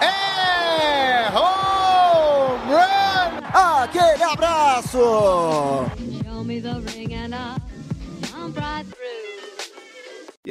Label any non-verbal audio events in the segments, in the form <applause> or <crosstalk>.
É home run! Aquele abraço! Show me the ring and through.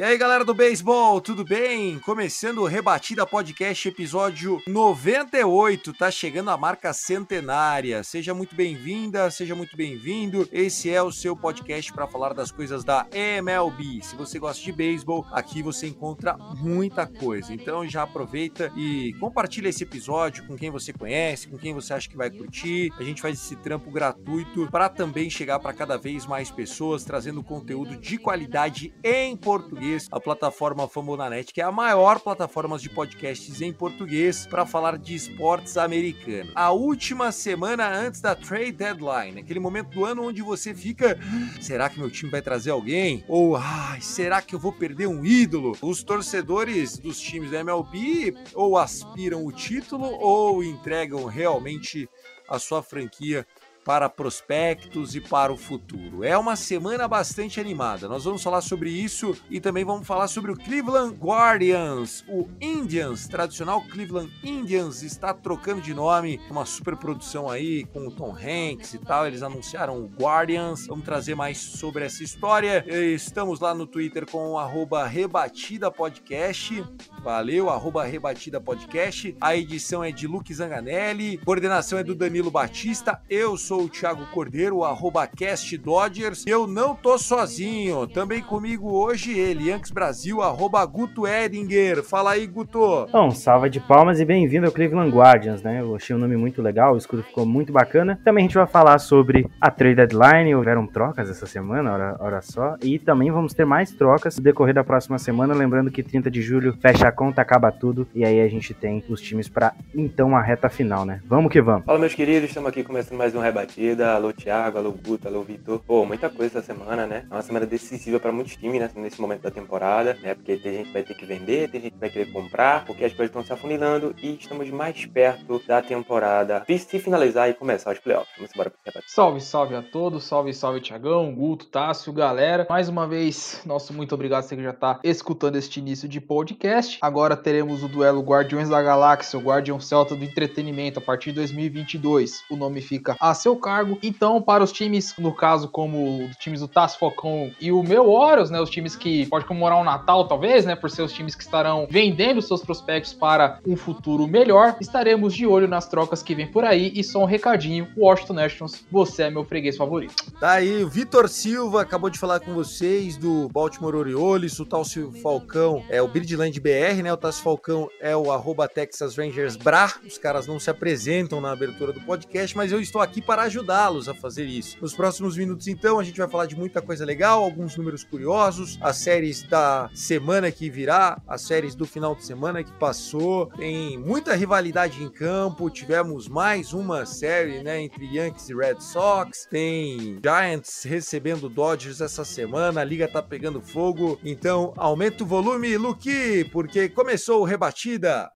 E aí, galera do beisebol, tudo bem? Começando o Rebatida Podcast, episódio 98, tá chegando a marca centenária. Seja muito bem-vinda, seja muito bem-vindo. Esse é o seu podcast para falar das coisas da MLB. Se você gosta de beisebol, aqui você encontra muita coisa. Então já aproveita e compartilha esse episódio com quem você conhece, com quem você acha que vai curtir. A gente faz esse trampo gratuito para também chegar para cada vez mais pessoas, trazendo conteúdo de qualidade em português a plataforma Fambonanet, que é a maior plataforma de podcasts em português para falar de esportes americanos. A última semana antes da trade deadline, aquele momento do ano onde você fica, será que meu time vai trazer alguém? Ou, ai, será que eu vou perder um ídolo? Os torcedores dos times da MLB ou aspiram o título ou entregam realmente a sua franquia para prospectos e para o futuro. É uma semana bastante animada. Nós vamos falar sobre isso e também vamos falar sobre o Cleveland Guardians. O Indians, tradicional Cleveland Indians, está trocando de nome. Uma super produção aí com o Tom Hanks e tal. Eles anunciaram o Guardians. Vamos trazer mais sobre essa história. Estamos lá no Twitter com o arroba Rebatida Podcast. Valeu, arroba Rebatida Podcast. A edição é de Luke Zanganelli. Coordenação é do Danilo Batista. Eu sou o Thiago Cordeiro, o arroba Cast Dodgers. Eu não tô sozinho. Também comigo hoje ele, Yankees Brasil, arroba Guto Edinger. Fala aí, Guto. Bom, salva de palmas e bem-vindo ao Cleveland Guardians, né? Eu achei o nome muito legal, o escudo ficou muito bacana. Também a gente vai falar sobre a trade deadline, houveram trocas essa semana, hora, hora só. E também vamos ter mais trocas no decorrer da próxima semana. Lembrando que 30 de julho fecha a conta, acaba tudo. E aí a gente tem os times para então a reta final, né? Vamos que vamos. Fala, meus queridos, estamos aqui começando mais um Rebatida. Alô, Thiago, alô, Guto, alô, Vitor. Pô, muita coisa essa semana, né? É uma semana decisiva para muitos times, né? Nesse momento da temporada, né? Porque tem gente que vai ter que vender, tem gente que vai querer comprar, porque as coisas estão se afunilando e estamos mais perto da temporada se finalizar e começar os playoffs. Vamos embora pro Rebatida. Salve, salve a todos, salve, salve Tiagão, Guto, Tássio, galera. Mais uma vez, nosso muito obrigado você que já tá escutando este início de podcast. Agora teremos o duelo Guardiões da Galáxia, o Guardião Celta do Entretenimento, a partir de 2022. O nome fica a seu cargo. Então, para os times, no caso, como os times do Tássio Focão e o meu Orioles, né, os times que pode comemorar o Natal, talvez, né, por ser os times que estarão vendendo seus prospectos para um futuro melhor, estaremos de olho nas trocas que vem por aí. E só um recadinho, Washington Nationals, você é meu freguês favorito. Tá aí, o Vitor Silva acabou de falar com vocês do Baltimore Orioles, o Tássio Falcão é o Birdland BR, né? O Tássio Falcão é o arroba Texas Rangers Bra. Os caras não se apresentam na abertura do podcast, mas eu estou aqui para ajudá-los a fazer isso. Nos próximos minutos, então, a gente vai falar de muita coisa legal, alguns números curiosos, as séries da semana que virá, as séries do final de semana que passou. Tem muita rivalidade em campo, tivemos mais uma série, né, entre Yankees e Red Sox. Tem Giants recebendo Dodgers essa semana, a liga tá pegando fogo. Então, aumenta o volume, Luke, porque começou o rebatida.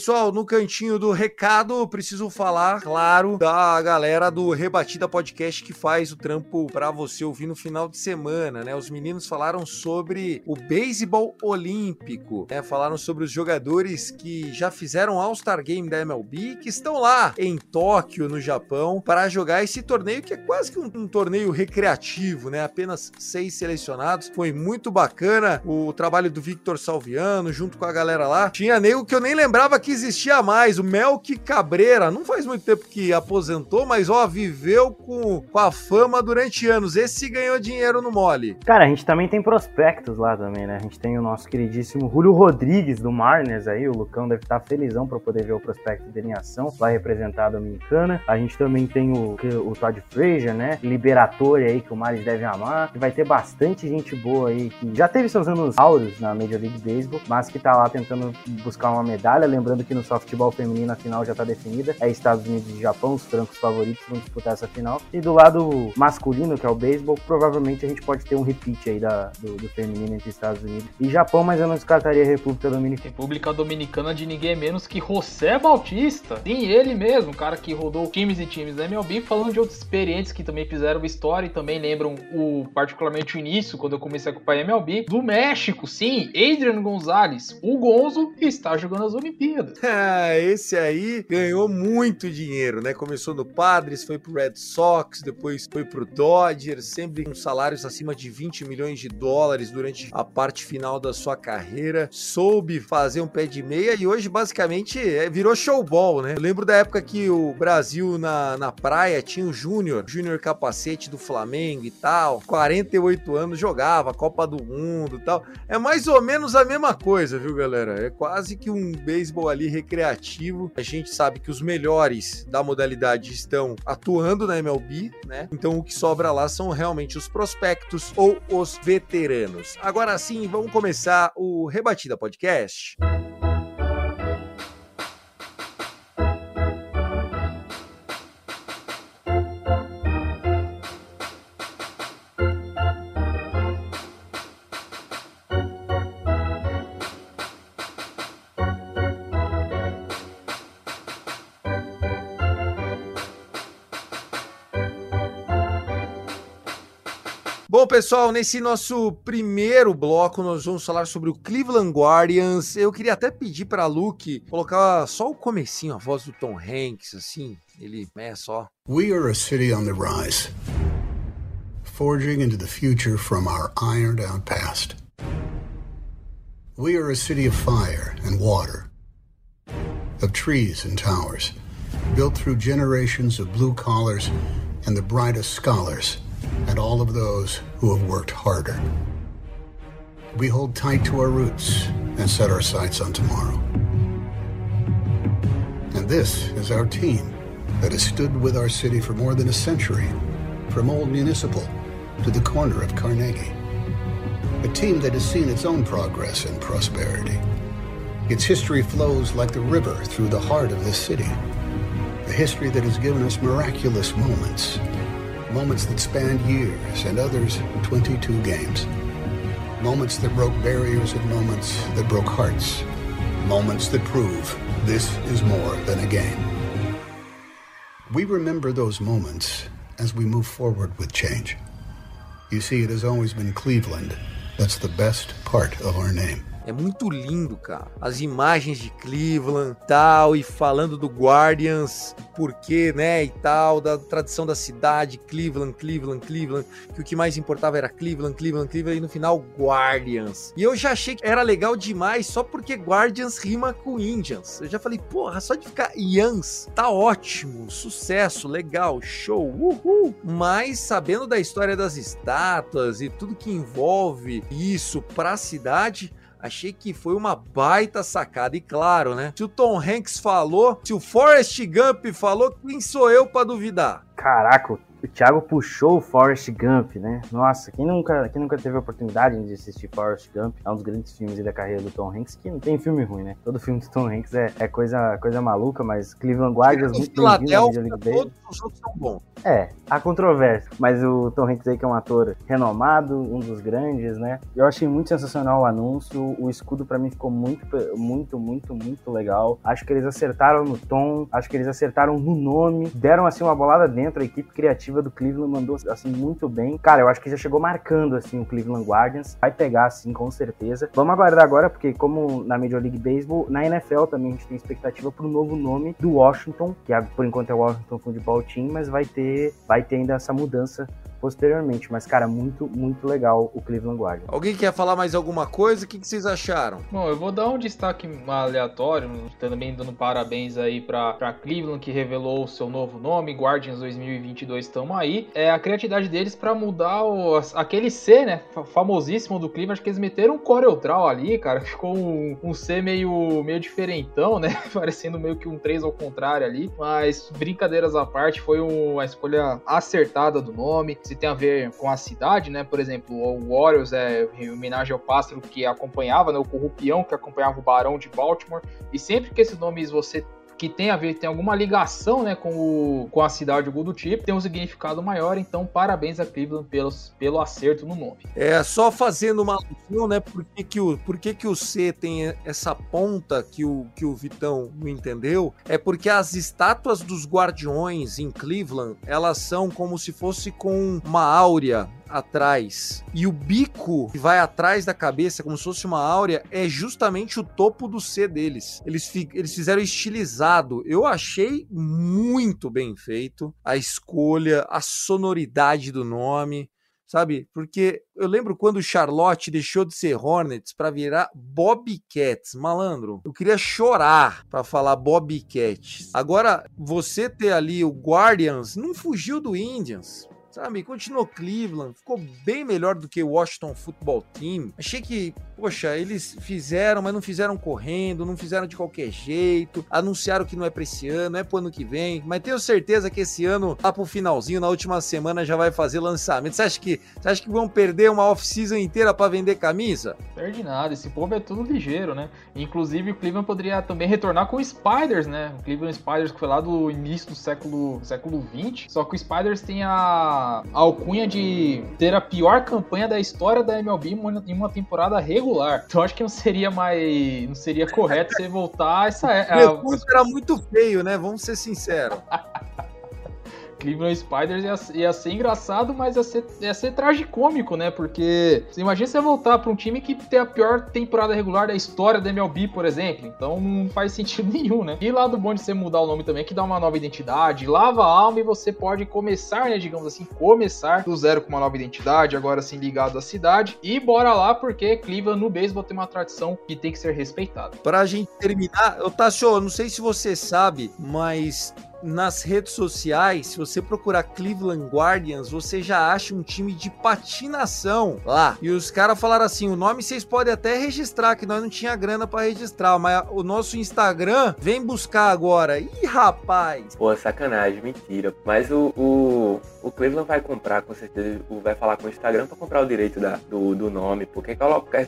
Pessoal, no cantinho do recado, preciso falar, claro, da galera do Rebatida Podcast que faz o trampo para você ouvir no final de semana, né? Os meninos falaram sobre o beisebol olímpico, né? Falaram sobre os jogadores que já fizeram All-Star Game da MLB, que estão lá em Tóquio, no Japão, para jogar esse torneio que é quase que um, um torneio recreativo, né? Apenas seis selecionados. Foi muito bacana o trabalho do Victor Salviano junto com a galera lá. Tinha nego que eu nem lembrava que existia mais, o Melk Cabreira. Não faz muito tempo que aposentou, mas ó, viveu com, com a fama durante anos. Esse ganhou dinheiro no mole. Cara, a gente também tem prospectos lá também, né? A gente tem o nosso queridíssimo Julio Rodrigues do Marnes aí. O Lucão deve estar felizão para poder ver o prospecto dele em ação. Vai representar a Dominicana. A gente também tem o, o Todd Frazier, né? Liberator aí que o Marnes deve amar. Vai ter bastante gente boa aí que já teve seus anos áureos na Major League Baseball, mas que tá lá tentando buscar uma medalha. Lembrando que no softball feminino a final já tá definida. É Estados Unidos e Japão, os francos favoritos vão disputar essa final. E do lado masculino, que é o beisebol, provavelmente a gente pode ter um repeat aí da, do, do feminino entre Estados Unidos e Japão, mas eu não descartaria a República Dominicana. República Dominicana de ninguém menos que José Bautista. Sim, ele mesmo, cara que rodou times e times da MLB, falando de outros experientes que também fizeram história e também lembram o particularmente o início, quando eu comecei a acompanhar MLB, do México, sim, Adrian Gonzalez, o Gonzo, está jogando as Olimpíadas. <laughs> Ah, esse aí ganhou muito dinheiro, né? Começou no Padres, foi pro Red Sox, depois foi pro Dodgers, sempre com salários acima de 20 milhões de dólares durante a parte final da sua carreira. Soube fazer um pé de meia e hoje basicamente é, virou showball, né? Eu lembro da época que o Brasil na, na praia tinha o Júnior, Júnior capacete do Flamengo e tal, 48 anos, jogava Copa do Mundo e tal. É mais ou menos a mesma coisa, viu, galera? É quase que um beisebol ali recreativo. A gente sabe que os melhores da modalidade estão atuando na MLB, né? Então o que sobra lá são realmente os prospectos ou os veteranos. Agora sim, vamos começar o Rebatida Podcast. Bom, pessoal, nesse nosso primeiro bloco, nós vamos falar sobre o Cleveland Guardians. Eu queria até pedir para Luke colocar só o comecinho, a voz do Tom Hanks, assim. Ele é só. We are a city on the rise, forging into the future from our ironed out past. We are a city of fire and water, of trees and towers, built through generations of blue collars and the brightest scholars and all of those who have worked harder. We hold tight to our roots and set our sights on tomorrow. And this is our team that has stood with our city for more than a century, from Old Municipal to the corner of Carnegie. A team that has seen its own progress and prosperity. Its history flows like the river through the heart of this city. A history that has given us miraculous moments moments that spanned years and others 22 games. Moments that broke barriers and moments that broke hearts. Moments that prove this is more than a game. We remember those moments as we move forward with change. You see, it has always been Cleveland that's the best part of our name. É muito lindo, cara. As imagens de Cleveland, tal, e falando do Guardians, porquê, né, e tal, da tradição da cidade, Cleveland, Cleveland, Cleveland, que o que mais importava era Cleveland, Cleveland, Cleveland, e no final Guardians. E eu já achei que era legal demais só porque Guardians rima com Indians. Eu já falei, porra, só de ficar Yans, tá ótimo, sucesso, legal, show, uhul. Mas sabendo da história das estátuas e tudo que envolve isso pra cidade, Achei que foi uma baita sacada. E claro, né? Se o Tom Hanks falou, se o Forrest Gump falou, quem sou eu para duvidar? Caraca, o Thiago puxou o Forrest Gump, né? Nossa, quem nunca, quem nunca teve a oportunidade de assistir Forrest Gump? É um dos grandes filmes da carreira do Tom Hanks, que não tem filme ruim, né? Todo filme do Tom Hanks é, é coisa, coisa maluca, mas Cleveland Guardians muito bem-vindo. Todos os outros são bons. É, há controvérsia, mas o Tom Hanks aí que é um ator renomado, um dos grandes, né? Eu achei muito sensacional o anúncio, o escudo para mim ficou muito, muito, muito, muito legal. Acho que eles acertaram no tom, acho que eles acertaram no nome, deram assim uma bolada dentro, a equipe criativa do Cleveland mandou assim muito bem. Cara, eu acho que já chegou marcando assim o Cleveland Guardians. Vai pegar assim com certeza. Vamos aguardar agora porque como na Major League Baseball, na NFL também a gente tem expectativa para o novo nome do Washington, que por enquanto é o Washington Football Team, mas vai ter vai ter ainda essa mudança posteriormente. Mas, cara, muito, muito legal o Cleveland Guardians. Alguém quer falar mais alguma coisa? O que, que vocês acharam? Bom, eu vou dar um destaque aleatório, também dando parabéns aí pra, pra Cleveland, que revelou o seu novo nome, Guardians 2022, estamos aí. É a criatividade deles pra mudar o, aquele C, né, famosíssimo do Cleveland, acho que eles meteram um CorelDRAW ali, cara, <laughs> ficou um, um C meio, meio diferentão, né, <laughs> parecendo meio que um 3 ao contrário ali, mas brincadeiras à parte, foi uma escolha acertada do nome, se tem a ver com a cidade, né, por exemplo, o Warriors é em homenagem ao pássaro que acompanhava, né, o corrupião que acompanhava o Barão de Baltimore, e sempre que esses nomes você que tem a ver, tem alguma ligação né, com, o, com a cidade do do tipo, tem um significado maior, então parabéns a Cleveland pelos, pelo acerto no nome. É, só fazendo uma alusão, né, por que, que, o, por que, que o C tem essa ponta que o, que o Vitão não entendeu, é porque as estátuas dos guardiões em Cleveland, elas são como se fosse com uma áurea atrás. E o bico que vai atrás da cabeça, como se fosse uma áurea, é justamente o topo do C deles. Eles, eles fizeram estilizado. Eu achei muito bem feito a escolha, a sonoridade do nome sabe? Porque eu lembro quando Charlotte deixou de ser Hornets para virar Bobcats, malandro. Eu queria chorar para falar Bobcats. Agora, você ter ali o Guardians não fugiu do Indians sabe? Continuou Cleveland, ficou bem melhor do que o Washington Football Team. Achei que, poxa, eles fizeram, mas não fizeram correndo, não fizeram de qualquer jeito, anunciaram que não é pra esse ano, é pro ano que vem, mas tenho certeza que esse ano, lá pro finalzinho, na última semana, já vai fazer lançamento. Você acha que, você acha que vão perder uma off-season inteira para vender camisa? Perde nada, esse povo é tudo ligeiro, né? Inclusive, o Cleveland poderia também retornar com o Spiders, né? O Cleveland Spiders, que foi lá do início do século, século 20, só que o Spiders tem a a alcunha de ter a pior campanha da história da MLB em uma temporada regular. Então acho que não seria mais. não seria correto você voltar a essa. A, a... era muito feio, né? Vamos ser sinceros. <laughs> Cleveland Spiders ia, ia ser engraçado, mas ia ser, ia ser tragicômico, né? Porque você imagina você voltar para um time que tem a pior temporada regular da história da MLB, por exemplo. Então não faz <laughs> sentido nenhum, né? E lá do bom de você mudar o nome também, que dá uma nova identidade, lava a alma e você pode começar, né? Digamos assim, começar do zero com uma nova identidade, agora sim ligado à cidade. E bora lá, porque Cleveland no beisebol tem uma tradição que tem que ser respeitada. Pra gente terminar, Otácio, não sei se você sabe, mas nas redes sociais, se você procurar Cleveland Guardians, você já acha um time de patinação lá. E os caras falaram assim: o nome vocês podem até registrar, que nós não tinha grana para registrar, mas o nosso Instagram vem buscar agora. Ih, rapaz! Pô, sacanagem, mentira. Mas o, o, o Cleveland vai comprar, com certeza, vai falar com o Instagram para comprar o direito da, do, do nome, porque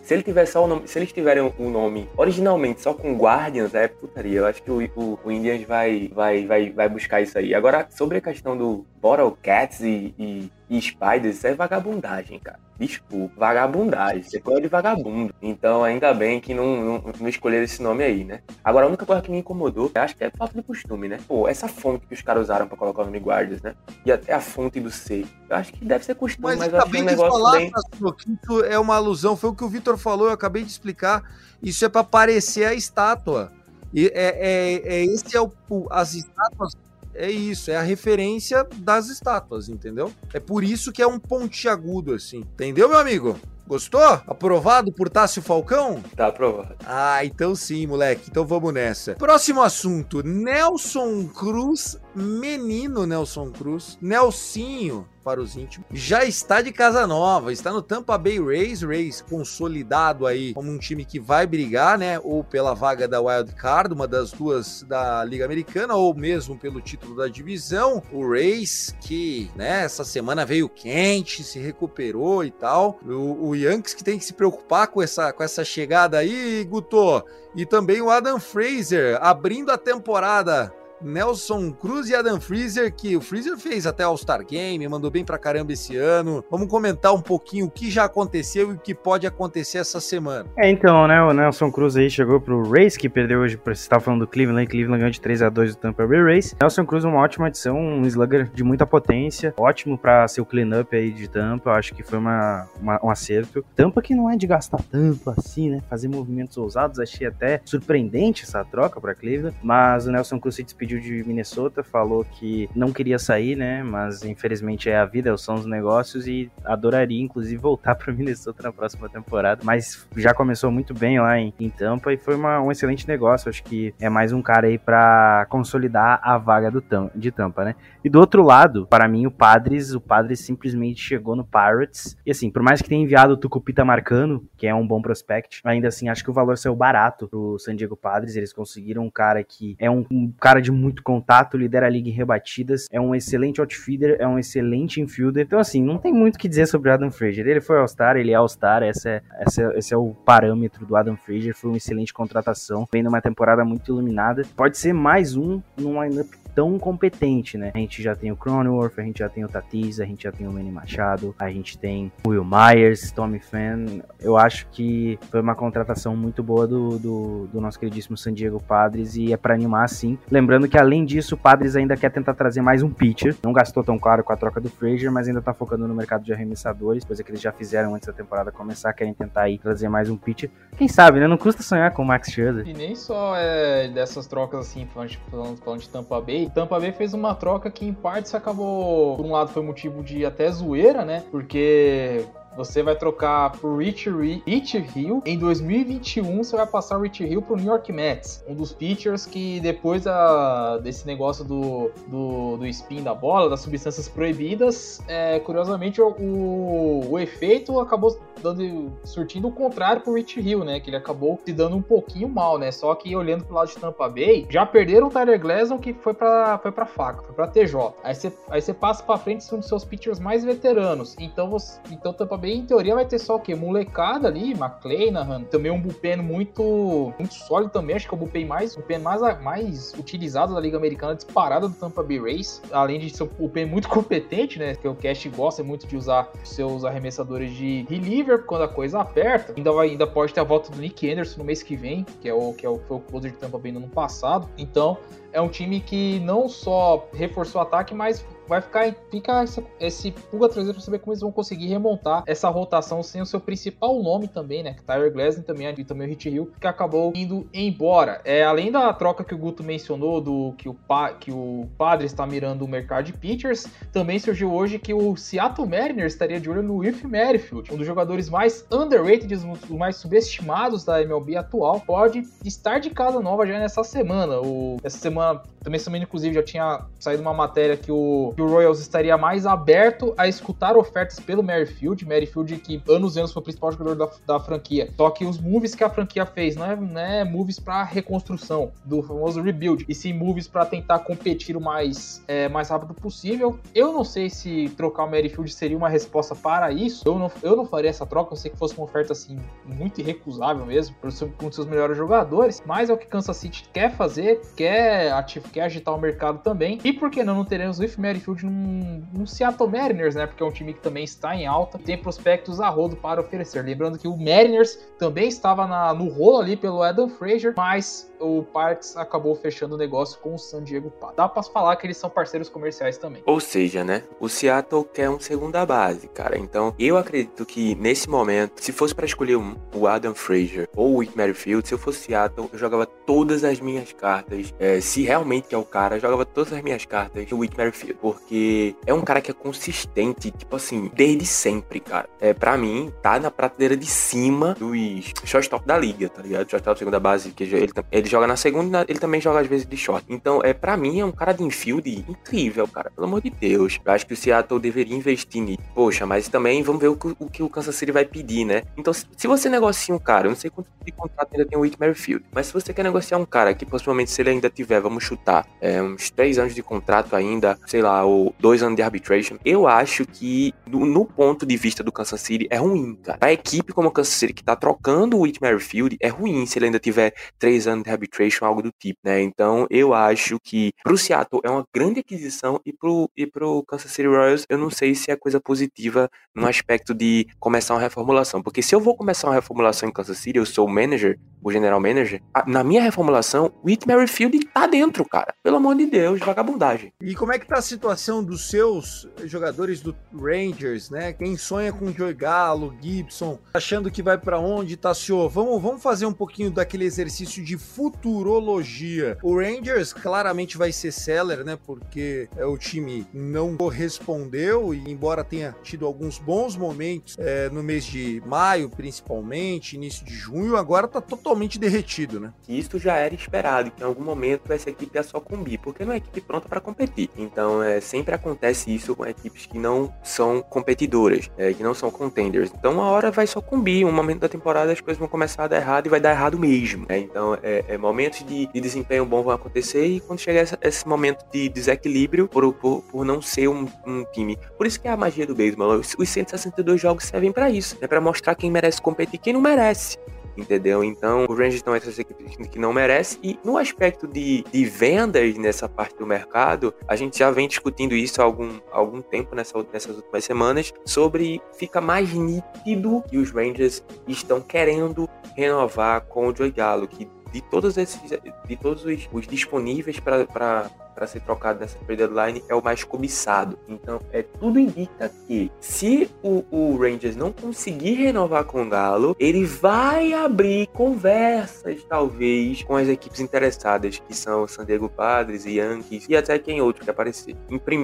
se ele tiver só o nome, se eles tiverem o nome originalmente só com Guardians, é putaria. Eu acho que o, o, o Indians vai, vai, vai, vai vai buscar isso aí. Agora, sobre a questão do Bottle Cats e, e, e Spiders, isso é vagabundagem, cara. Desculpa, vagabundagem. É coisa de vagabundo. Então, ainda bem que não, não, não escolheram esse nome aí, né? Agora, a única coisa que me incomodou, acho que é falta de costume, né? Pô, essa fonte que os caras usaram pra colocar o nome Guardians, né? E até a fonte do C. Eu acho que deve ser costume, mas, mas eu achei um negócio falar, bem... que isso é uma alusão. Foi o que o Vitor falou, eu acabei de explicar. Isso é para parecer a estátua. E é, é, é esse é o, as estátuas é isso, é a referência das estátuas, entendeu? É por isso que é um pontiagudo assim. Entendeu, meu amigo? Gostou? Aprovado por Tássio Falcão? Tá aprovado. Ah, então sim, moleque. Então vamos nessa. Próximo assunto: Nelson Cruz, menino Nelson Cruz, Nelsinho, para os íntimos. Já está de casa nova, está no Tampa Bay Rays, Rays consolidado aí como um time que vai brigar, né, ou pela vaga da Wild Card, uma das duas da Liga Americana, ou mesmo pelo título da divisão. O Rays que, né, essa semana veio quente, se recuperou e tal. O, o Yankees que tem que se preocupar com essa, com essa chegada aí, Guto. E também o Adam Fraser abrindo a temporada Nelson Cruz e Adam Freezer, que o Freezer fez até All-Star Game, mandou bem pra caramba esse ano. Vamos comentar um pouquinho o que já aconteceu e o que pode acontecer essa semana. É, então, né, o Nelson Cruz aí chegou pro Race, que perdeu hoje, você estava falando do Cleveland, Cleveland ganhou de 3 a 2 do Tampa Bay Race. Nelson Cruz uma ótima adição, um slugger de muita potência, ótimo para ser o clean-up aí de Tampa, eu acho que foi uma, uma, um acerto. Tampa que não é de gastar tanto assim, né, fazer movimentos ousados, achei até surpreendente essa troca para Cleveland, mas o Nelson Cruz se despediu despediu de Minnesota, falou que não queria sair, né? Mas infelizmente é a vida, são os negócios e adoraria, inclusive, voltar <laughs> para Minnesota na próxima temporada. Mas já começou muito bem lá em, em Tampa e foi uma, um excelente negócio. Acho que é mais um cara aí para consolidar a vaga do de Tampa, né? E do outro lado, para mim, o Padres, o Padres simplesmente chegou no Pirates. E assim, por mais que tenha enviado o Tucupita Marcano, que é um bom prospect, ainda assim acho que o valor saiu barato pro San Diego Padres. Eles conseguiram um cara que é um, um cara de muito contato, lidera a liga em rebatidas, é um excelente outfielder, é um excelente infielder. Então, assim, não tem muito o que dizer sobre o Adam Frazier. Ele foi All-Star, ele é All-Star, esse é, é, esse é o parâmetro do Adam Frazier. Foi uma excelente contratação, vem numa temporada muito iluminada. Pode ser mais um num lineup tão competente, né? A gente já tem o Cronenworth, a gente já tem o Tatis, a gente já tem o Manny Machado, a gente tem o Will Myers, Tommy Fan. Eu acho que foi uma contratação muito boa do, do, do nosso queridíssimo San Diego Padres e é para animar sim. Lembrando que além disso, o Padres ainda quer tentar trazer mais um pitcher. Não gastou tão caro com a troca do Frazier, mas ainda tá focando no mercado de arremessadores, coisa que eles já fizeram antes da temporada começar, querem tentar aí trazer mais um pitcher. Quem sabe, né? Não custa sonhar com o Max Scherzer. E nem só é dessas trocas assim, falando, falando de Tampa Bay, Tampa Bay fez uma troca que em partes acabou, por um lado foi motivo de até zoeira, né? Porque você vai trocar por Rich, Rich Hill. Em 2021, você vai passar o Rich Hill pro New York Mets. Um dos pitchers que depois da, desse negócio do, do, do spin da bola, das substâncias proibidas, é, curiosamente o, o, efeito acabou dando, surtindo o contrário pro Rich Hill, né? Que ele acabou se dando um pouquinho mal, né? Só que olhando pro lado de Tampa Bay, já perderam o Tyler Glasson que foi pra, foi pra faca, foi pra TJ. Aí você, aí passa pra frente um dos seus pitchers mais veteranos. Então, você, então Tampa Bay, em teoria, vai ter só o quê? Molecada ali, McClanahan, também um bullpen muito, muito sólido também, acho que é o bullpen mais, bullpen mais, mais utilizado da Liga Americana, disparada do Tampa Bay Rays, além de ser um bullpen muito <laughs> competente, né, que o Cast gosta muito de usar seus arremessadores de reliever quando a coisa aperta, ainda, vai, ainda pode ter a volta do Nick Anderson no mês que vem, que é o que é o, foi o closer de Tampa Bay no ano passado, então é um time que não só reforçou o ataque, mas vai ficar fica esse, esse pulga traseiro para saber como eles vão conseguir remontar essa rotação sem o seu principal nome também, né? Que Tyler Glasson também e também o Hit Hill, que acabou indo embora. É, além da troca que o Guto mencionou do que o pa, que o Padre está mirando o mercado de pitchers, também surgiu hoje que o Seattle Mariners estaria de olho no Will Merrifield, um dos jogadores mais underrated, os mais subestimados da MLB atual, pode estar de casa nova já nessa semana. O, essa semana também semana inclusive já tinha saído uma matéria que o, que o Royals estaria mais aberto a escutar ofertas pelo Merrifield, Merrifield que anos e anos foi o principal jogador da, da franquia. Só que os moves que a franquia fez não é, não é moves para reconstrução do famoso rebuild, e sim moves para tentar competir o mais, é, mais rápido possível. Eu não sei se trocar o Merrifield seria uma resposta para isso. Eu não, eu não faria essa troca, eu sei que fosse uma oferta assim muito irrecusável mesmo, por um dos seus melhores jogadores, mas é o que Kansas City quer fazer, quer, ativo, quer agitar o mercado também. E por que não, não teremos o If Merrifield num, num Seattle Mariners, né? Porque é um time que também está em alta, tem prospectos a rodo para oferecer. Lembrando que o Mariners também estava na, no rolo ali pelo Adam Frazier, mas o Parks acabou fechando o negócio com o San Diego Padres. Dá pra falar que eles são parceiros comerciais também. Ou seja, né? O Seattle quer um segunda base, cara. Então, eu acredito que nesse momento, se fosse para escolher um, o Adam Frazier ou o Whit Merrifield, se eu fosse Seattle, eu jogava todas as minhas cartas. É, se realmente é o cara, eu jogava todas as minhas cartas no Whit Merrifield. Porque é um cara que é consistente, tipo assim, desde sempre, cara. É, pra mim, tá na prateleira de cima dos shortstop da liga, tá ligado? Shortstop segunda base, que ele, ele joga na segunda ele também joga às vezes de short. Então, é para mim, é um cara de infield incrível, cara. Pelo amor de Deus. Eu acho que o Seattle deveria investir nisso. Poxa, mas também vamos ver o que o, que o Kansas City vai pedir, né? Então, se, se você negocia um cara, eu não sei quanto de contrato ainda tem o Whit Merrifield, mas se você quer negociar um cara que possivelmente, se ele ainda tiver, vamos chutar, é, uns três anos de contrato ainda, sei lá, ou dois anos de arbitration, eu acho que no, no ponto de vista do Kansas City é ruim, cara. Pra equipe como o Kansas City que tá trocando o Whit Merrifield, é ruim se ele ainda tiver três anos de arbitration, algo do tipo, né? Então, eu acho que pro Seattle é uma grande aquisição e pro, e pro Kansas City Royals, eu não sei se é coisa positiva no aspecto de começar uma reformulação, porque se eu vou começar uma reformulação em Kansas City, eu sou o manager, o general manager, na minha reformulação, o Whit Merrifield tá dentro, cara. Pelo amor de Deus, vagabundagem. E como é que tá a situação dos seus jogadores do Rangers, né? Quem sonha com Joey Galo, Gibson, achando que vai para onde, Tassio? Vamos, vamos fazer um pouquinho daquele exercício de futebol futurologia. O Rangers claramente vai ser seller, né? Porque é, o time não correspondeu e embora tenha tido alguns bons momentos é, no mês de maio, principalmente, início de junho, agora tá totalmente derretido, né? Isso já era esperado, que em algum momento essa equipe ia sucumbir, porque não é equipe pronta para competir. Então, é, sempre acontece isso com equipes que não são competidoras, é, que não são contenders. Então, uma hora vai sucumbir, um momento da temporada as coisas vão começar a dar errado e vai dar errado mesmo. Né? Então, é, é, momentos de, de, desempenho bom vão acontecer e quando chegar esse, momento de desequilíbrio, por, por, por não ser um, um, time. Por isso que é a magia do beisebol. Os, os 162 jogos servem para isso, né? para mostrar quem merece competir e quem não merece entendeu? Então, o Rangers estão entre as equipes que não merece. E no aspecto de, de vendas nessa parte do mercado, a gente já vem discutindo isso há algum, algum tempo nessa, nessas últimas semanas, sobre fica mais nítido que os Rangers estão querendo renovar com o Joey Gallo, que de todos esses de todos os, os disponíveis para para ser trocado nessa trade deadline é o mais cobiçado. Então, é tudo indica que se o, o, Rangers não conseguir renovar com o Galo, ele vai abrir conversas, talvez, com as equipes interessadas, que são San Diego Padres, Yankees e até quem outro que aparecer.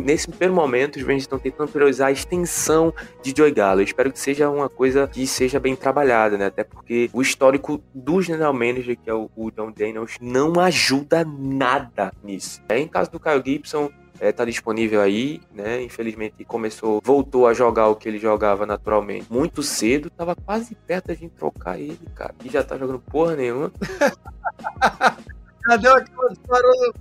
Nesse primeiro momento, os Rangers estão tentando priorizar a extensão de Joey Galo. Espero que seja uma coisa que seja bem trabalhada, né? Até porque o histórico do general manager, que é o, o John Daniels, não ajuda nada nisso. É em caso do Kyle Gibson, é, tá disponível aí, né? Infelizmente começou, voltou a jogar o que ele jogava naturalmente muito cedo, tava quase perto de trocar ele, cara. E já tá jogando porra nenhuma. <laughs> Já deu aquela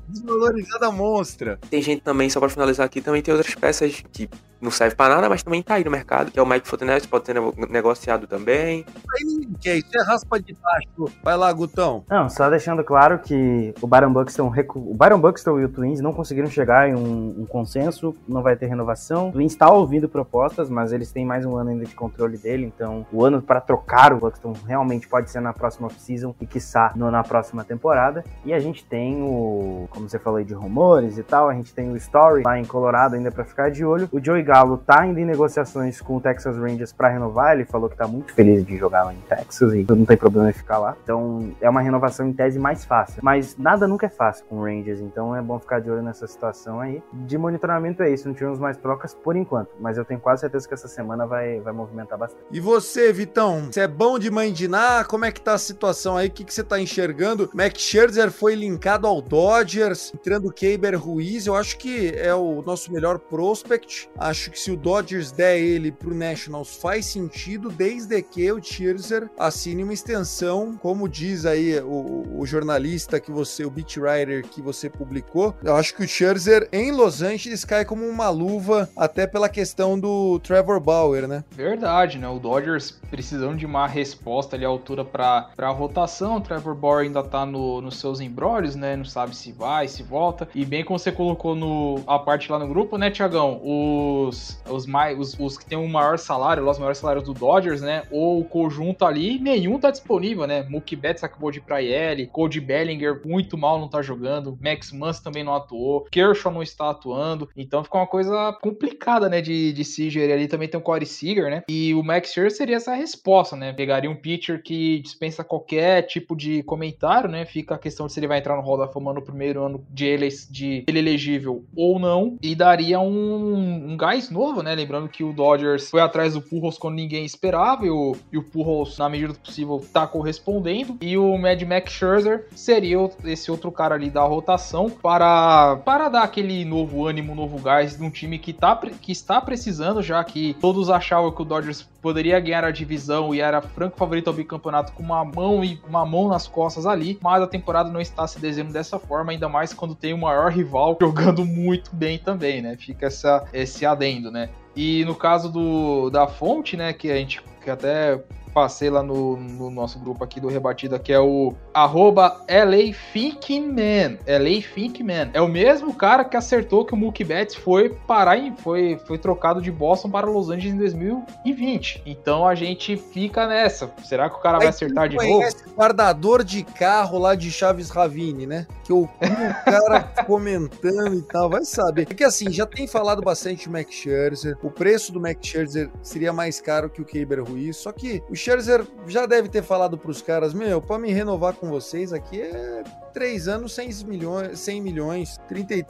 desvalorizada monstra. Tem gente também, só pra finalizar aqui, também tem outras peças que não serve para nada, mas também tá aí no mercado, que é o Mike Fontenot, pode ser negociado também. Aí ninguém quer, isso é raspa de baixo. Vai lá, Gutão. Não, só deixando claro que o Byron Buxton, o Byron Buxton e o Twins não conseguiram chegar em um, um consenso, não vai ter renovação. O Twins está ouvindo propostas, mas eles têm mais um ano ainda de controle dele, então o ano para trocar o Buxton realmente pode ser na próxima off-season e quiçá no, na próxima temporada. E a gente tem o, como você falou aí de rumores e tal, a gente tem o Story lá em Colorado ainda para ficar de olho. O Joey Galo tá ainda em negociações com o Texas Rangers para renovar. Ele falou que tá muito feliz de jogar lá em Texas e não tem problema em ficar lá. Então é uma renovação em tese mais fácil. Mas nada nunca é fácil com o Rangers, então é bom ficar de olho nessa situação aí. De monitoramento é isso, não tivemos mais trocas por enquanto, mas eu tenho quase certeza que essa semana vai, vai movimentar bastante. E você, Vitão? Você é bom de mandinar? Como é que tá a situação aí? O que, que você tá enxergando? Max Scherzer foi linkado ao Dodgers, entrando o Keiber Ruiz. Eu acho que é o nosso melhor prospect. Acho acho que se o Dodgers der ele pro Nationals faz sentido, desde que o Scherzer assine uma extensão, como diz aí o, o jornalista que você, o beat writer que você publicou. Eu acho que o Scherzer em Los Angeles cai como uma luva, até pela questão do Trevor Bauer, né? Verdade, né? O Dodgers precisando de uma resposta ali à altura para a rotação. O Trevor Bauer ainda tá no, nos seus embrólios, né? Não sabe se vai, se volta. E bem como você colocou no, a parte lá no grupo, né, Tiagão? O os, os, mais, os, os que tem um maior salário, os maiores salários do Dodgers, né? Ou o conjunto ali, nenhum tá disponível, né? Mookie Betts acabou de ir pra IL, Cody Bellinger muito mal não tá jogando, Max Muncy também não atuou, Kershaw não está atuando, então ficou uma coisa complicada, né? De, de se gerir ali. Também tem o Corey Seager, né? E o Max Scherzer seria essa resposta, né? Pegaria um pitcher que dispensa qualquer tipo de comentário, né? Fica a questão de se ele vai entrar no Hall da Fama no primeiro ano de ele, de ele elegível ou não, e daria um, um gás novo, né? Lembrando que o Dodgers foi atrás do Pujols quando ninguém esperava e o, e o Pujols, na medida do possível, tá correspondendo. E o Mad Max Scherzer seria esse outro cara ali da rotação para, para dar aquele novo ânimo, novo gás de um time que, tá, que está precisando, já que todos achavam que o Dodgers poderia ganhar a divisão e era franco favorito ao bicampeonato com uma mão e uma mão nas costas ali, mas a temporada não está se desenhando dessa forma, ainda mais quando tem o maior rival <laughs> jogando muito bem também, né? Fica essa, esse adendo, né? E no caso do, da fonte, né, que a gente que até passei lá no, no, nosso grupo aqui do Rebatida, que é o arroba LA Thinkman. LA Thinkman. É o mesmo cara que acertou que o Mookie Betts foi parar em, foi, foi trocado de Boston para Los Angeles em 2020. Então a gente fica nessa. Será que o cara vai acertar de novo? guardador de carro lá de Chaves Ravine, né? Que o, o cara <laughs> comentando e tal, vai saber. Porque assim, já tem falado bastante do Max Scherzer. O preço do Max Scherzer seria mais caro que o Keiber Ruiz, só que o Scherzer já deve ter falado pros caras, meu, pra me renovar com vocês aqui é três anos, 100 milhões, 100 milhões, 33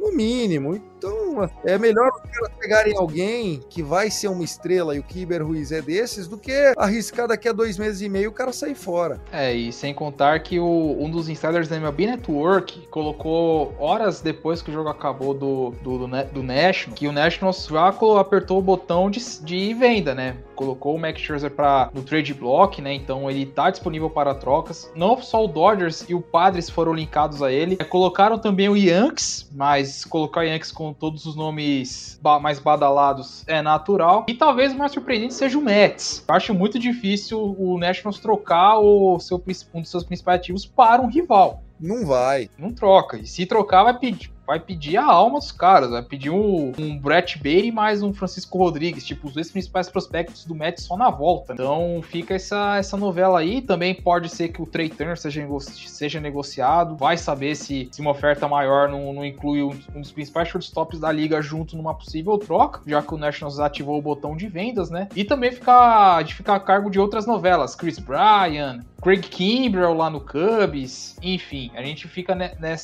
no mínimo. Então, é melhor os caras pegarem alguém que vai ser uma estrela e o Kiber Ruiz é desses do que arriscar daqui a dois meses e meio o cara sair fora. É, e sem contar que o, um dos insiders da MLB Network colocou horas depois que o jogo acabou do, do, do, do National, que o National já apertou o botão de, de venda, né? Colocou o Max Scherzer pra, no trade block, né? Então ele tá disponível para trocas. Não só o Dodgers e o Padres foram linkados a ele. É, colocaram também o Yankees, mas colocar o Yankees com todos os nomes mais badalados é natural. E talvez o mais surpreendente seja o Mets. Eu acho muito difícil o Nationals trocar o seu, um dos seus principais ativos para um rival. Não vai. Não troca. E se trocar, vai pedir vai pedir a alma dos caras, vai pedir um, um Brett Baty mais um Francisco Rodrigues, tipo, os dois principais prospectos do Mets só na volta. Então fica essa, essa novela aí. Também pode ser que o Trey Turner seja, seja negociado, vai saber se, se uma oferta maior não, não inclui um, um, dos principais shortstops da liga junto numa possível troca, já que o Nationals ativou o botão de vendas, né? E também ficar, de ficar a cargo de outras novelas, Chris Bryan, Craig Kimbrell lá no Cubs, enfim, a gente fica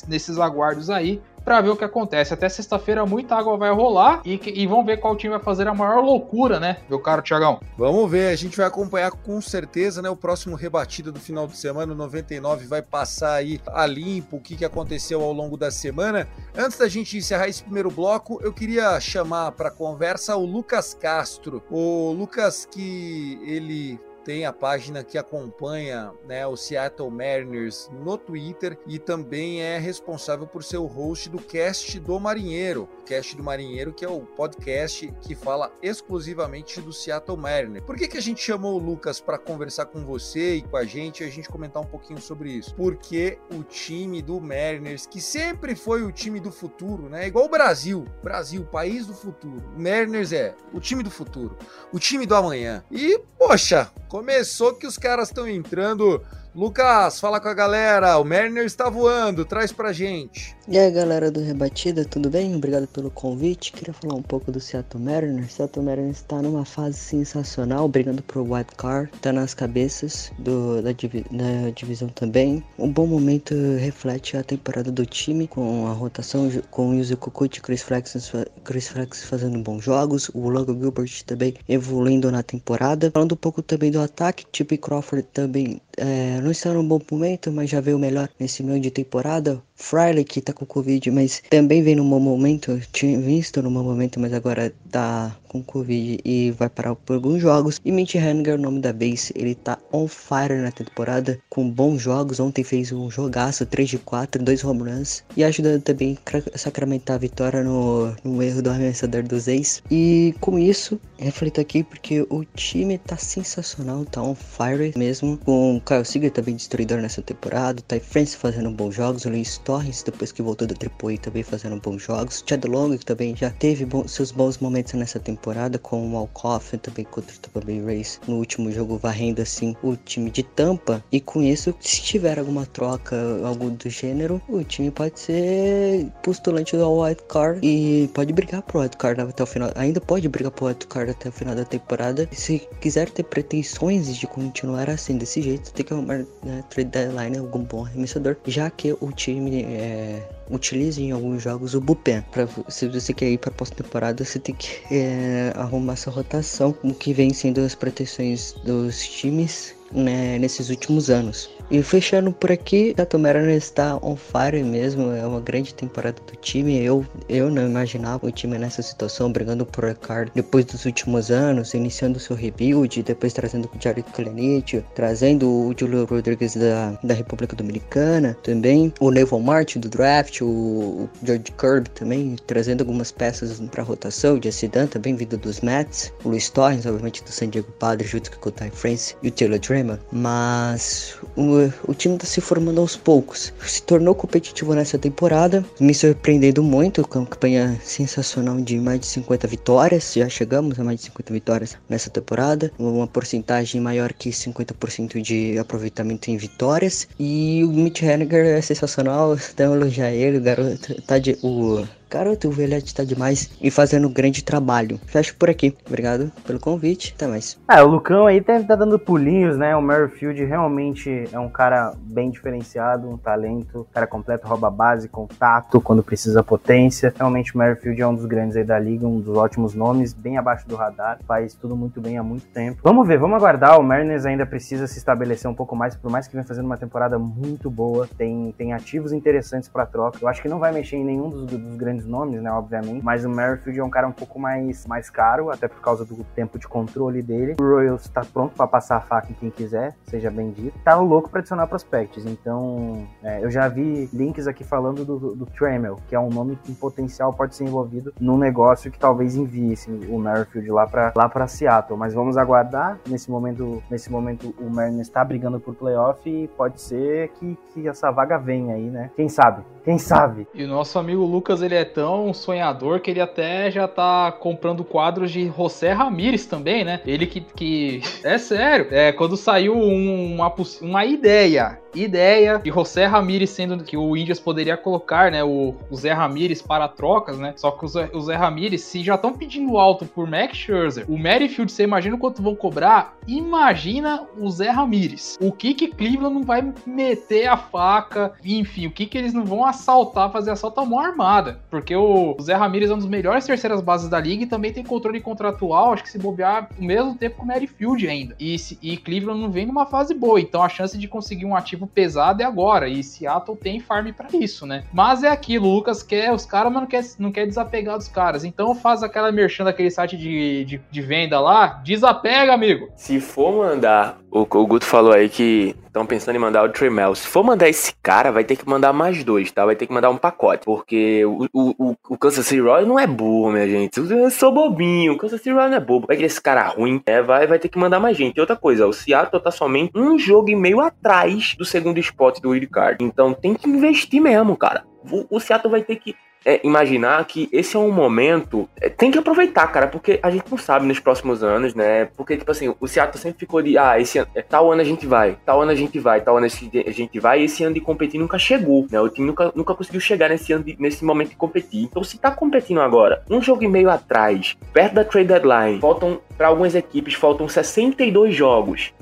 nesses aguardos aí para ver o que acontece. Até sexta-feira muita água vai rolar e, e vamos ver qual time vai fazer a maior loucura, né, meu caro Tiagão? Vamos ver, a gente vai acompanhar com certeza, né, o próximo rebatida do final de semana, o 99 vai passar aí a limpo o que, que aconteceu ao longo da semana. Antes da gente encerrar esse primeiro bloco, eu queria chamar para conversa o Lucas Castro. O Lucas que ele tem a página que acompanha né, o Seattle Mariners no Twitter e também é responsável por ser o host do Cast do Marinheiro. Cast do Marinheiro, que é o podcast que fala exclusivamente do Seattle Mariners. Por que, que a gente chamou o Lucas para conversar com você e com a gente e a gente comentar um pouquinho sobre isso? Porque o time do Mariners, que sempre foi o time do futuro, né? Igual o Brasil. Brasil, país do futuro. O Mariners é o time do futuro, o time do amanhã. E, poxa, Começou que os caras estão entrando Lucas, fala com a galera. O Mariner está voando, traz pra gente. E aí, galera do Rebatida, tudo bem? Obrigado pelo convite. Queria falar um pouco do Seattle Mariners. Seattle Mariners está numa fase sensacional, brigando pro wild card, tá nas cabeças do, da, da, divisão também. Um bom momento reflete a temporada do time, com a rotação com o Yuzi Kukut e Chris Flex, Chris Flex fazendo bons jogos, o Logan Gilbert também evoluindo na temporada. Falando um pouco também do ataque, Chip Crawford também é, não está num bom momento, mas já veio melhor nesse meio de temporada. Friley, que tá com Covid, mas também vem num bom momento. Tinha visto num bom momento, mas agora tá com Covid e vai parar por alguns jogos. E Mitch Haniger, o nome da base, ele tá on fire na temporada, com bons jogos. Ontem fez um jogaço, 3 de 4, 2 home runs. E ajudando também a sacramentar a vitória no, no erro do arremessador dos ex. E com isso, reflito aqui porque o time tá sensacional, tá on fire mesmo. Com o Kyle Seager também destruidor nessa temporada, Ty France fazendo bons jogos, o Luis Torres, depois que voltou do AAA, também fazendo bons jogos. Chad Long, que também já teve seus bons momentos nessa temporada, com o Malcoff, também contra o Tampa Bay Rays, no último jogo varrendo assim o time de Tampa. E com isso, se tiver alguma troca, algo do gênero, o time pode ser postulante do White Card e pode brigar pro White Card até o final. Ainda pode brigar pro White Card até o final da temporada. Se quiser ter pretensões de continuar assim, desse jeito, tem que arrumar né, trade deadline algum bom arremessador, já que o time é, utilize em alguns jogos o bullpen. Pra, se você quer ir para pós-temporada, você tem que é, arrumar essa rotação, o que vem sendo as proteções dos times né, nesses últimos anos. E fechando por aqui, a Tomera está on fire mesmo, é uma grande temporada do time. Eu, eu não imaginava o time nessa situação, brigando por recard depois dos últimos anos, iniciando seu rebuild, depois trazendo o Jared Kalenic, trazendo o Julio Rodrigues da, da República Dominicana, também o Neville Martin do draft, o, o George Kirby também, trazendo algumas peças para rotação, o Jesse Dunn também vindo dos Mets, o Luis Torres, obviamente do San Diego Padres, junto com o Ty France e o Taylor Draymond, mas o o time está se formando aos poucos. Se tornou competitivo nessa temporada, me surpreendendo muito campanha sensacional de mais de 50 vitórias. Já chegamos a mais de 50 vitórias nessa temporada, uma porcentagem maior que 50% de aproveitamento em vitórias. E o Mitch Henniger é sensacional, <laughs> então elogiar ele, o garoto tá de o Garoto, o Velhote tá demais e fazendo um grande trabalho. Fecho por aqui. Obrigado pelo convite. Até mais. É, o Lucão aí deve estar dando pulinhos, né? O Merrifield realmente é um cara bem diferenciado, um talento, cara completo, rouba base, contato, quando precisa potência. Realmente o Merrifield é um dos grandes aí da liga, um dos ótimos nomes, bem abaixo do radar, faz tudo muito bem há muito tempo. Vamos ver, vamos aguardar. O Mariners ainda precisa se estabelecer um pouco mais, por mais que venha fazendo uma temporada muito boa, tem, tem ativos interessantes para troca. Eu acho que não vai mexer em nenhum dos, dos grandes nomes, né, obviamente, mas o Merrifield é um cara um pouco mais, mais caro, até por causa do tempo de controle dele. O Royals está pronto para passar a faca em quem quiser, seja bem dito. Tá louco para adicionar prospects, então é, eu já vi links aqui falando do, do Tremel, que é um nome que em potencial pode ser envolvido num negócio que talvez envie esse, o Merrifield lá para lá para Seattle, mas vamos aguardar. Nesse momento, nesse momento o Mariners está brigando por playoff e pode ser que, que essa vaga venha aí, né? Quem sabe? Quem sabe? E o nosso amigo Lucas, ele é tão sonhador que ele até já tá comprando quadros de José Ramírez também, né? Ele que, que... <laughs> é sério, é quando saiu um, uma, uma ideia ideia de José Ramírez sendo que o Indians poderia colocar, né, o, o Zé Ramírez para trocas, né? Só que o Zé, o Zé Ramírez, se já estão pedindo alto por Max Scherzer, o Merrifield, você imagina quanto vão cobrar? Imagina o Zé Ramírez. O que que Cleveland não vai meter a faca, enfim, o que que eles não vão assaltar, fazer assalto à mão armada, porque o, Zé Ramírez é um dos melhores terceiras bases da liga e também tem controle contratual, acho que se bobear o mesmo tempo que o Merrifield ainda. E, e Cleveland não vem numa fase boa, então a chance de conseguir um ativo pesado é agora. E Seattle tem farm para isso, né? Mas é aquilo, o Lucas quer os caras, mas não quer, não quer desapegar dos caras. Então faz aquela merchan daquele site de, de, de venda lá, desapega, amigo. Se for mandar, o, o Guto falou aí que estão pensando em mandar o Tremel. Se for mandar esse cara, vai ter que mandar mais dois, tá? Vai ter que mandar um pacote. Porque o, o, o Kansas City Royals não é burro, minha gente. Eu sou bobinho. O Kansas City Royals não é bobo. Vai querer esse cara ruim. É, vai, vai ter que mandar mais gente. E outra coisa, o Seattle tá somente um jogo e meio atrás do segundo spot do Wild Card. Então tem que investir mesmo, cara. O, o Seattle vai ter que é, imaginar que esse é um momento. É, tem que aproveitar, cara, porque a gente não sabe nos próximos anos, né? Porque, tipo assim, o Seattle sempre ficou de, ah, esse ano, é, tal ano a gente vai, tal ano a gente vai, tal ano a gente vai, e esse ano de competir nunca chegou, né? O time nunca, nunca conseguiu chegar nesse ano, de, nesse momento de competir. Então, se tá competindo agora, um jogo e meio atrás, perto da trade deadline, faltam, para algumas equipes, faltam 62 jogos,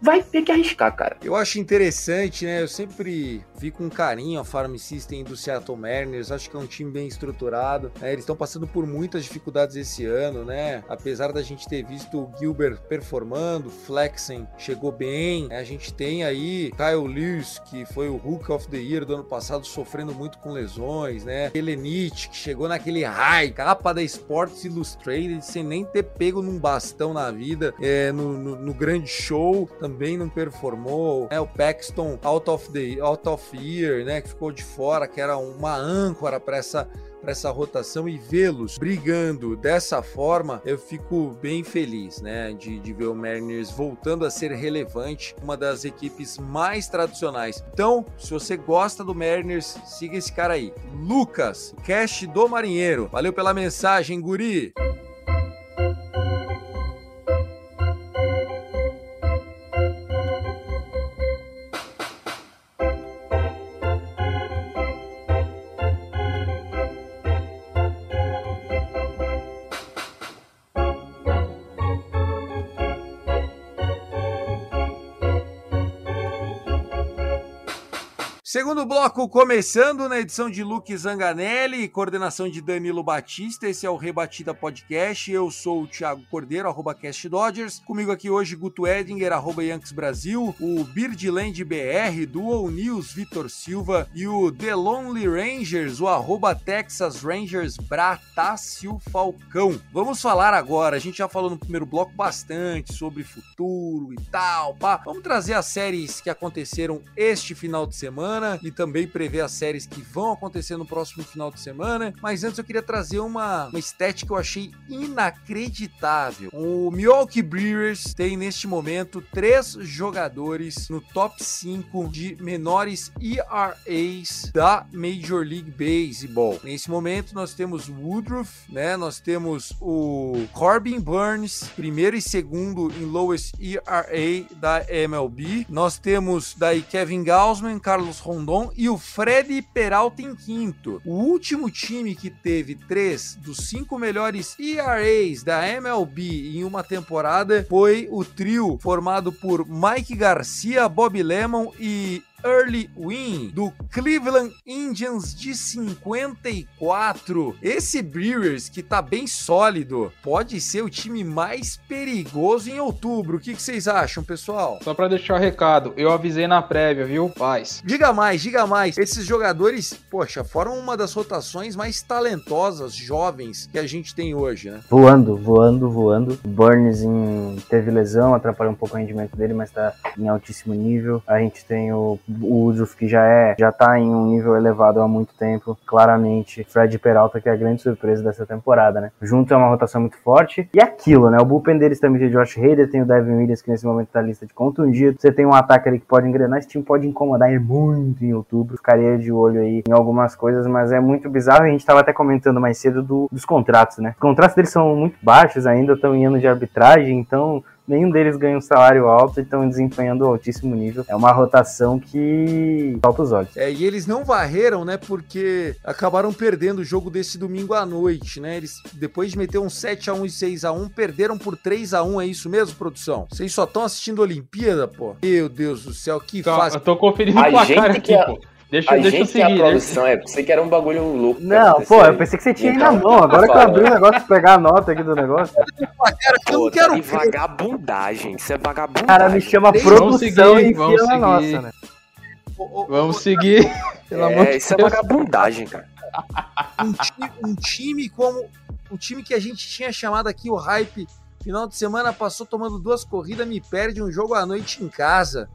vai ter que arriscar, cara. Eu acho interessante, né? Eu sempre vi com carinho a Farm System do Seattle Mariners, acho que é um time bem estruturado. Né? Eles estão passando por muitas dificuldades esse ano, né? Apesar da gente ter visto o Gilbert performando, Flexen chegou bem. Né? A gente tem aí Kyle Lewis, que foi o Hook of the Year do ano passado, sofrendo muito com lesões, né? Helenite, que chegou naquele high, capa da Sports Illustrated, sem nem ter pego num bastão na vida, é, no, no, no, grande show, também não performou. É, o Paxton out of the out of year, né? Que ficou de fora, que era uma âncora para essa para essa rotação e vê-los brigando dessa forma, eu fico bem feliz, né, de, de ver o Mariners voltando a ser relevante, uma das equipes mais tradicionais. Então, se você gosta do Mariners, siga esse cara aí, Lucas, Cash do Marinheiro. Valeu pela mensagem, guri. Segundo bloco começando na edição de Luke Zanganelli, coordenação de Danilo Batista. Esse é o Rebatida Podcast. Eu sou o Thiago Cordeiro, arroba Cast Dodgers. Comigo aqui hoje, Guto Edinger, arroba Yankees Brasil. O Birdland BR, Dual News, Vitor Silva. E o The Lonely Rangers, o arroba Texas Rangers, Bratácio Falcão. Vamos falar agora, a gente já falou no primeiro bloco bastante sobre futuro e tal. Pá. Vamos trazer as séries que aconteceram este final de semana semana e também prever as séries que vão acontecer no próximo final de semana. Mas antes eu queria trazer uma, uma estética que eu achei inacreditável. O Milwaukee Brewers tem neste momento três jogadores no top 5 de menores ERAs da Major League Baseball. Nesse momento nós temos Woodruff, né? Nós temos o Corbin Burns, primeiro e segundo em lowest ERA da MLB. Nós temos daí Kevin Gausman, Carlos Rondon e o Fred Peralta em quinto. O último time que teve três dos cinco melhores ERAs da MLB em uma temporada foi o trio formado por Mike Garcia, Bob Lemon e Early Win do Cleveland Indians de 54. Esse Brewers que tá bem sólido pode ser o time mais perigoso em outubro. O que, que vocês acham, pessoal? Só pra deixar o recado, eu avisei na prévia, viu? Paz. Diga mais, diga mais. Esses jogadores, poxa, foram uma das rotações mais talentosas, jovens que a gente tem hoje, né? Voando, voando, voando. O Burns em... teve lesão, atrapalhou um pouco o rendimento dele, mas tá em altíssimo nível. A gente tem o o que já é, já tá em um nível elevado há muito tempo, claramente. Fred Peralta, que é a grande surpresa dessa temporada, né? Junto é uma rotação muito forte. E aquilo, né? O bullpen deles também tem o Josh Hader, tem o Devin Williams, que nesse momento tá lista de contundido. Você tem um ataque ali que pode engrenar. Esse time pode incomodar ele muito em outubro. Ficaria de olho aí em algumas coisas, mas é muito bizarro. A gente tava até comentando mais cedo do, dos contratos, né? Os contratos deles são muito baixos ainda, estão em ano de arbitragem, então nenhum deles ganha um salário alto e estão desempenhando altíssimo nível. É uma rotação que falta os olhos. É, e eles não varreram, né? Porque acabaram perdendo o jogo desse domingo à noite, né? Eles, depois de meter um 7x1 e 6x1, perderam por 3x1. É isso mesmo, produção? Vocês só estão assistindo a Olimpíada, pô? Meu Deus do céu, que fácil. eu tô conferindo A o placar gente que aqui, é- pô. Deixa, a deixa eu gente é a seguir. deixa- produção, é, pensei que era um bagulho louco. Não, pô, eu pensei que você tinha aí Então, na mão. Agora que eu abri o negócio pra pegar a nota aqui do negócio. Cara, eu não quero tá vagabundagem. Isso é O vagabundagem. cara me chama Vamos produção seguir, e vamos enfia na seguir. nossa, né? Vamos seguir. Pelo amor É, de isso é vagabundagem, cara. um time, um time como um time que a gente tinha chamado aqui o hype final de semana passou tomando duas corridas, me perde um jogo à noite em casa.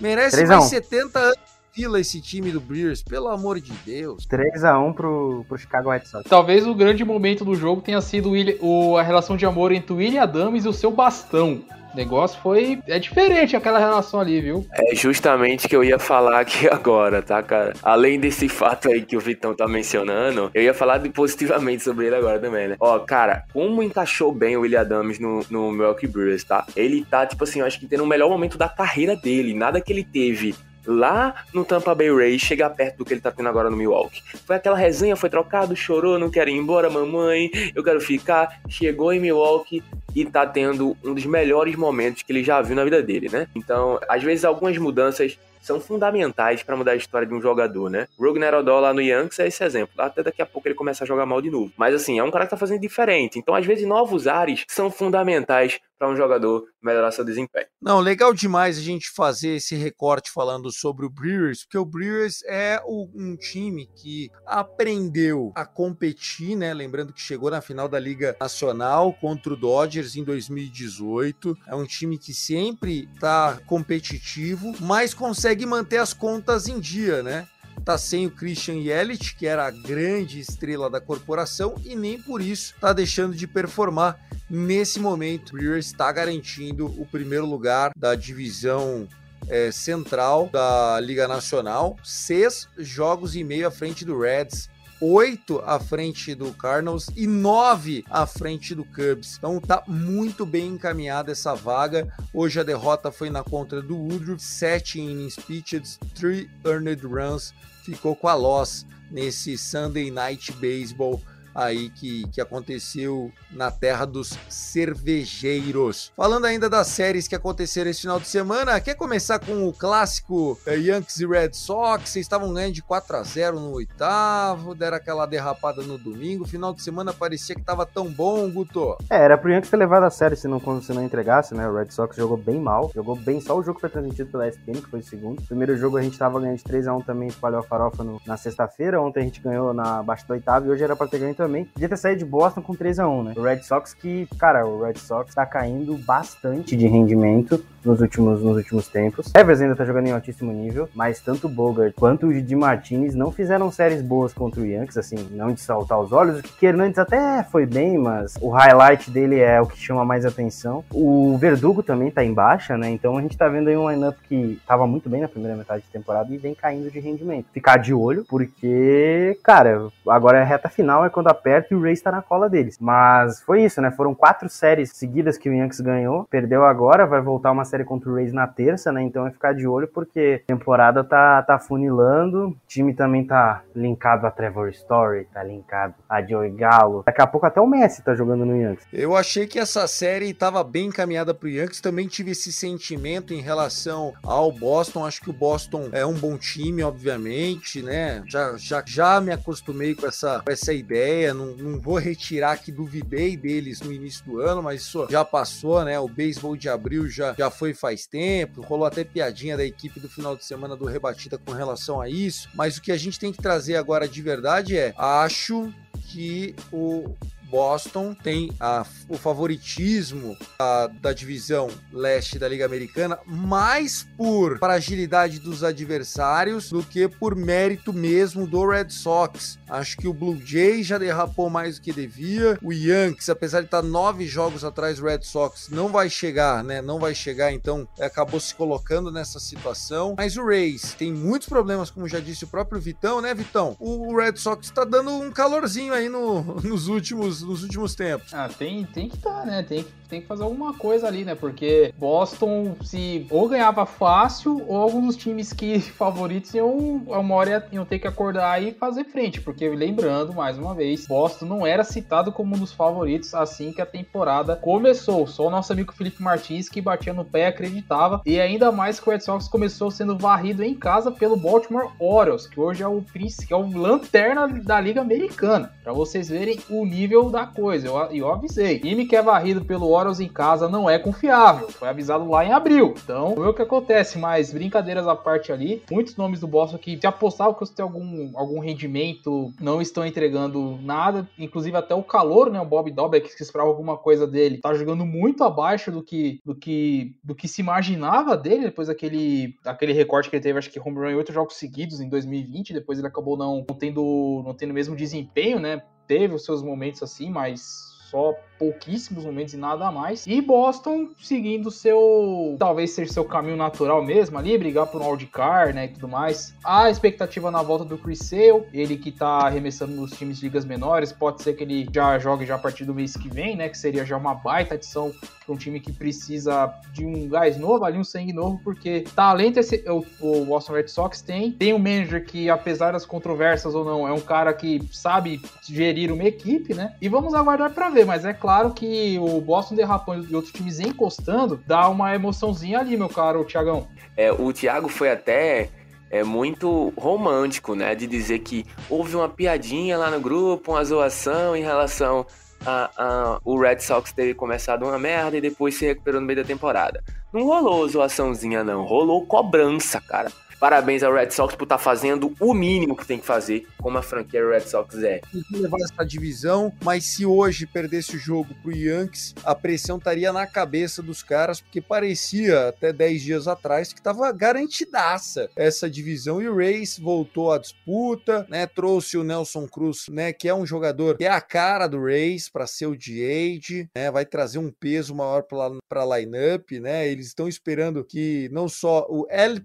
Merece 3 a mais 1. 70 anos de fila esse time do Brewers, pelo amor de Deus. 3x1 pro, pro Chicago White Sox. Talvez o grande momento do jogo tenha sido o a relação de amor entre o William Adams e o seu bastão. O negócio foi. É diferente aquela relação ali, viu? É justamente que eu ia falar aqui <laughs> agora, tá, cara? Além desse fato aí que o Vitão tá mencionando, eu ia falar de- positivamente sobre ele agora também, né? Ó, cara, como encaixou bem o William Adams no, no Milwaukee Brewers, tá? Ele tá, tipo assim, eu acho que tendo o melhor momento da carreira dele. Nada que ele teve lá no Tampa Bay Rays chega perto do que ele tá tendo agora no Milwaukee. Foi aquela resenha, foi trocado, chorou, não quero ir embora, mamãe, eu quero ficar. Chegou em Milwaukee e tá tendo um dos melhores momentos que ele já viu na vida dele, né? Então, às vezes algumas mudanças são fundamentais para mudar a história de um jogador, né? O Rugner Odell lá no Yankees é esse exemplo. Até daqui a pouco ele começa a jogar mal de novo. Mas assim, é um cara que tá fazendo diferente. Então, às vezes, novos ares são fundamentais para um jogador melhorar seu desempenho. Não, legal demais a gente fazer esse recorte falando sobre o Brewers, porque o Brewers é o- um time que aprendeu a competir, né? Lembrando que chegou na final da Liga Nacional contra o Dodgers em 2018. É um time que sempre tá competitivo, mas consegue manter as contas em dia, né? Tá sem o Christian Yelich, que era a grande estrela da corporação, e nem por isso tá deixando de performar. Nesse momento, o Brewers está garantindo o primeiro lugar da divisão é, central da Liga Nacional, seis jogos e meio à frente do Reds. Oito à frente do Cardinals e nove à frente do Cubs. Então tá muito bem encaminhada essa vaga. Hoje a derrota foi na contra do Woodruff, sete innings pitched, three earned runs. Ficou com a loss nesse Sunday Night Baseball aí que, que aconteceu na terra dos cervejeiros. Falando ainda das séries que aconteceram esse final de semana, quer começar com o clássico eh, Yankees e Red Sox? Vocês estavam ganhando de 4 a 0 no oitavo, deram aquela derrapada no domingo. Final de semana parecia que tava tão bom, Guto. É, era pro Yankees ter levado a sério se não, se não entregasse, né? O Red Sox jogou bem mal, jogou bem, só o jogo foi transmitido pela ESPN, que foi o segundo. Primeiro jogo a gente tava ganhando de 3x1 também, espalhou a farofa no- na sexta-feira, ontem a gente ganhou na abaixo do oitavo e hoje era pra ter ganho também. Podia ter saído de Boston com 3x1, né? O Red Sox que, cara, o Red Sox tá caindo bastante de rendimento nos últimos, nos últimos tempos. Evers ainda tá jogando em altíssimo nível, mas tanto o Bogart quanto o Didi Martinez não fizeram séries boas contra o Yankees, assim, não de saltar os olhos. O que Hernandes até foi bem, mas o highlight dele é o que chama mais atenção. O Verdugo também tá em baixa, né? Então a gente tá vendo aí um lineup que tava muito bem na primeira metade de temporada e vem caindo de rendimento. Ficar de olho, porque, cara, agora é a reta final, é quando aperta e o Rays tá na cola deles. Mas foi isso, né? Foram quatro séries seguidas que o Yankees ganhou, perdeu agora, vai voltar uma série série contra o Rays na terça, né? Então é ficar de olho porque a temporada tá, tá funilando, o time também tá linkado a Trevor Story, tá linkado a Joey Gallo. Daqui a pouco até o Messi tá jogando no Yankees. Eu achei que essa série estava bem encaminhada para o Yankees. Também tive esse sentimento em relação ao Boston. Acho que o Boston é um bom time, obviamente, né? Já, já, já me acostumei com essa, com essa ideia. Não, não vou retirar que duvidei deles no início do ano, mas isso já passou, né? O beisebol de abril já, já foi faz tempo. Rolou até piadinha da equipe do final de semana do Rebatida com relação a isso. Mas o que a gente tem que trazer agora de verdade é: acho que o Boston tem a, o favoritismo a, da divisão leste da Liga Americana mais por fragilidade dos adversários do que por mérito mesmo do Red Sox. Acho que o Blue Jays já derrapou mais do que devia. O Yankees, apesar de estar nove jogos atrás do Red Sox, não vai chegar, né? Não vai chegar, então acabou se colocando nessa situação. Mas o Rays tem muitos problemas, como já disse o próprio Vitão, né, Vitão? O Red Sox está dando um calorzinho aí no, <laughs> nos últimos nos últimos tempos. Ah, tem, tem que estar, tá, né? Tem, tem que fazer alguma coisa ali, né? Porque Boston, se ou ganhava fácil, ou alguns dos times que <laughs> favoritos iam, uma hora iam ter que acordar e fazer frente. Porque, lembrando, mais uma vez, Boston não era citado como um dos favoritos assim que a temporada começou. Só o nosso amigo Felipe Martins que batia no pé acreditava. E ainda mais que o Red Sox começou sendo varrido em casa pelo Baltimore Orioles, que hoje é o que é o lanterna da Liga Americana. Para vocês verem o nível da coisa. Eu, eu avisei. Time que é varrido pelo Orioles em casa não é confiável. Foi avisado lá em abril. Então, vamos ver o que acontece. Mas brincadeiras à parte ali, muitos nomes do Boston que se apostavam que tem algum, algum rendimento não estão entregando nada. Inclusive até o calor, né? O Bob Dobek, que esperava alguma coisa dele, tá jogando muito abaixo do que do que do que se imaginava dele depois daquele, daquele recorte que ele teve, acho que home run em oito jogos seguidos em 2020. Depois ele acabou não, não tendo não tendo o mesmo desempenho, né? Teve os seus momentos assim, mas só pouquíssimos momentos e nada mais. E Boston seguindo seu, talvez seja seu caminho natural mesmo ali, brigar por um wildcard, né, e tudo mais. A expectativa na volta do Chris Sale, ele que tá arremessando nos times de ligas menores, pode ser que ele já jogue já a partir do mês que vem, né, que seria já uma baita adição para um time que precisa de um gás novo, ali um sangue novo, porque talento esse, o, o Boston Red Sox tem, tem um manager que apesar das controvérsias ou não, é um cara que sabe gerir uma equipe, né? E vamos aguardar para ver, mas é claro que o Boston derrapando e outros times encostando dá uma emoçãozinha ali, meu caro Tiagão. É, o Thiago foi até é muito romântico, né? De dizer que houve uma piadinha lá no grupo, uma zoação em relação a, a, o Red Sox ter começado uma merda e depois se recuperou no meio da temporada. Não rolou zoaçãozinha, não. Rolou cobrança, cara. Parabéns ao Red Sox por estar tá fazendo o mínimo que tem que fazer, como a franquia Red Sox é. Levar essa divisão, mas se hoje perdesse o jogo pro Yankees, a pressão estaria na cabeça dos caras, porque parecia até 10 dias atrás que estava garantidaça essa divisão e o Rays voltou à disputa, né? Trouxe o Nelson Cruz, né? Que é um jogador que é a cara do Rays para ser o DH, né? Vai trazer um peso maior para a lineup, né? Eles estão esperando que não só o El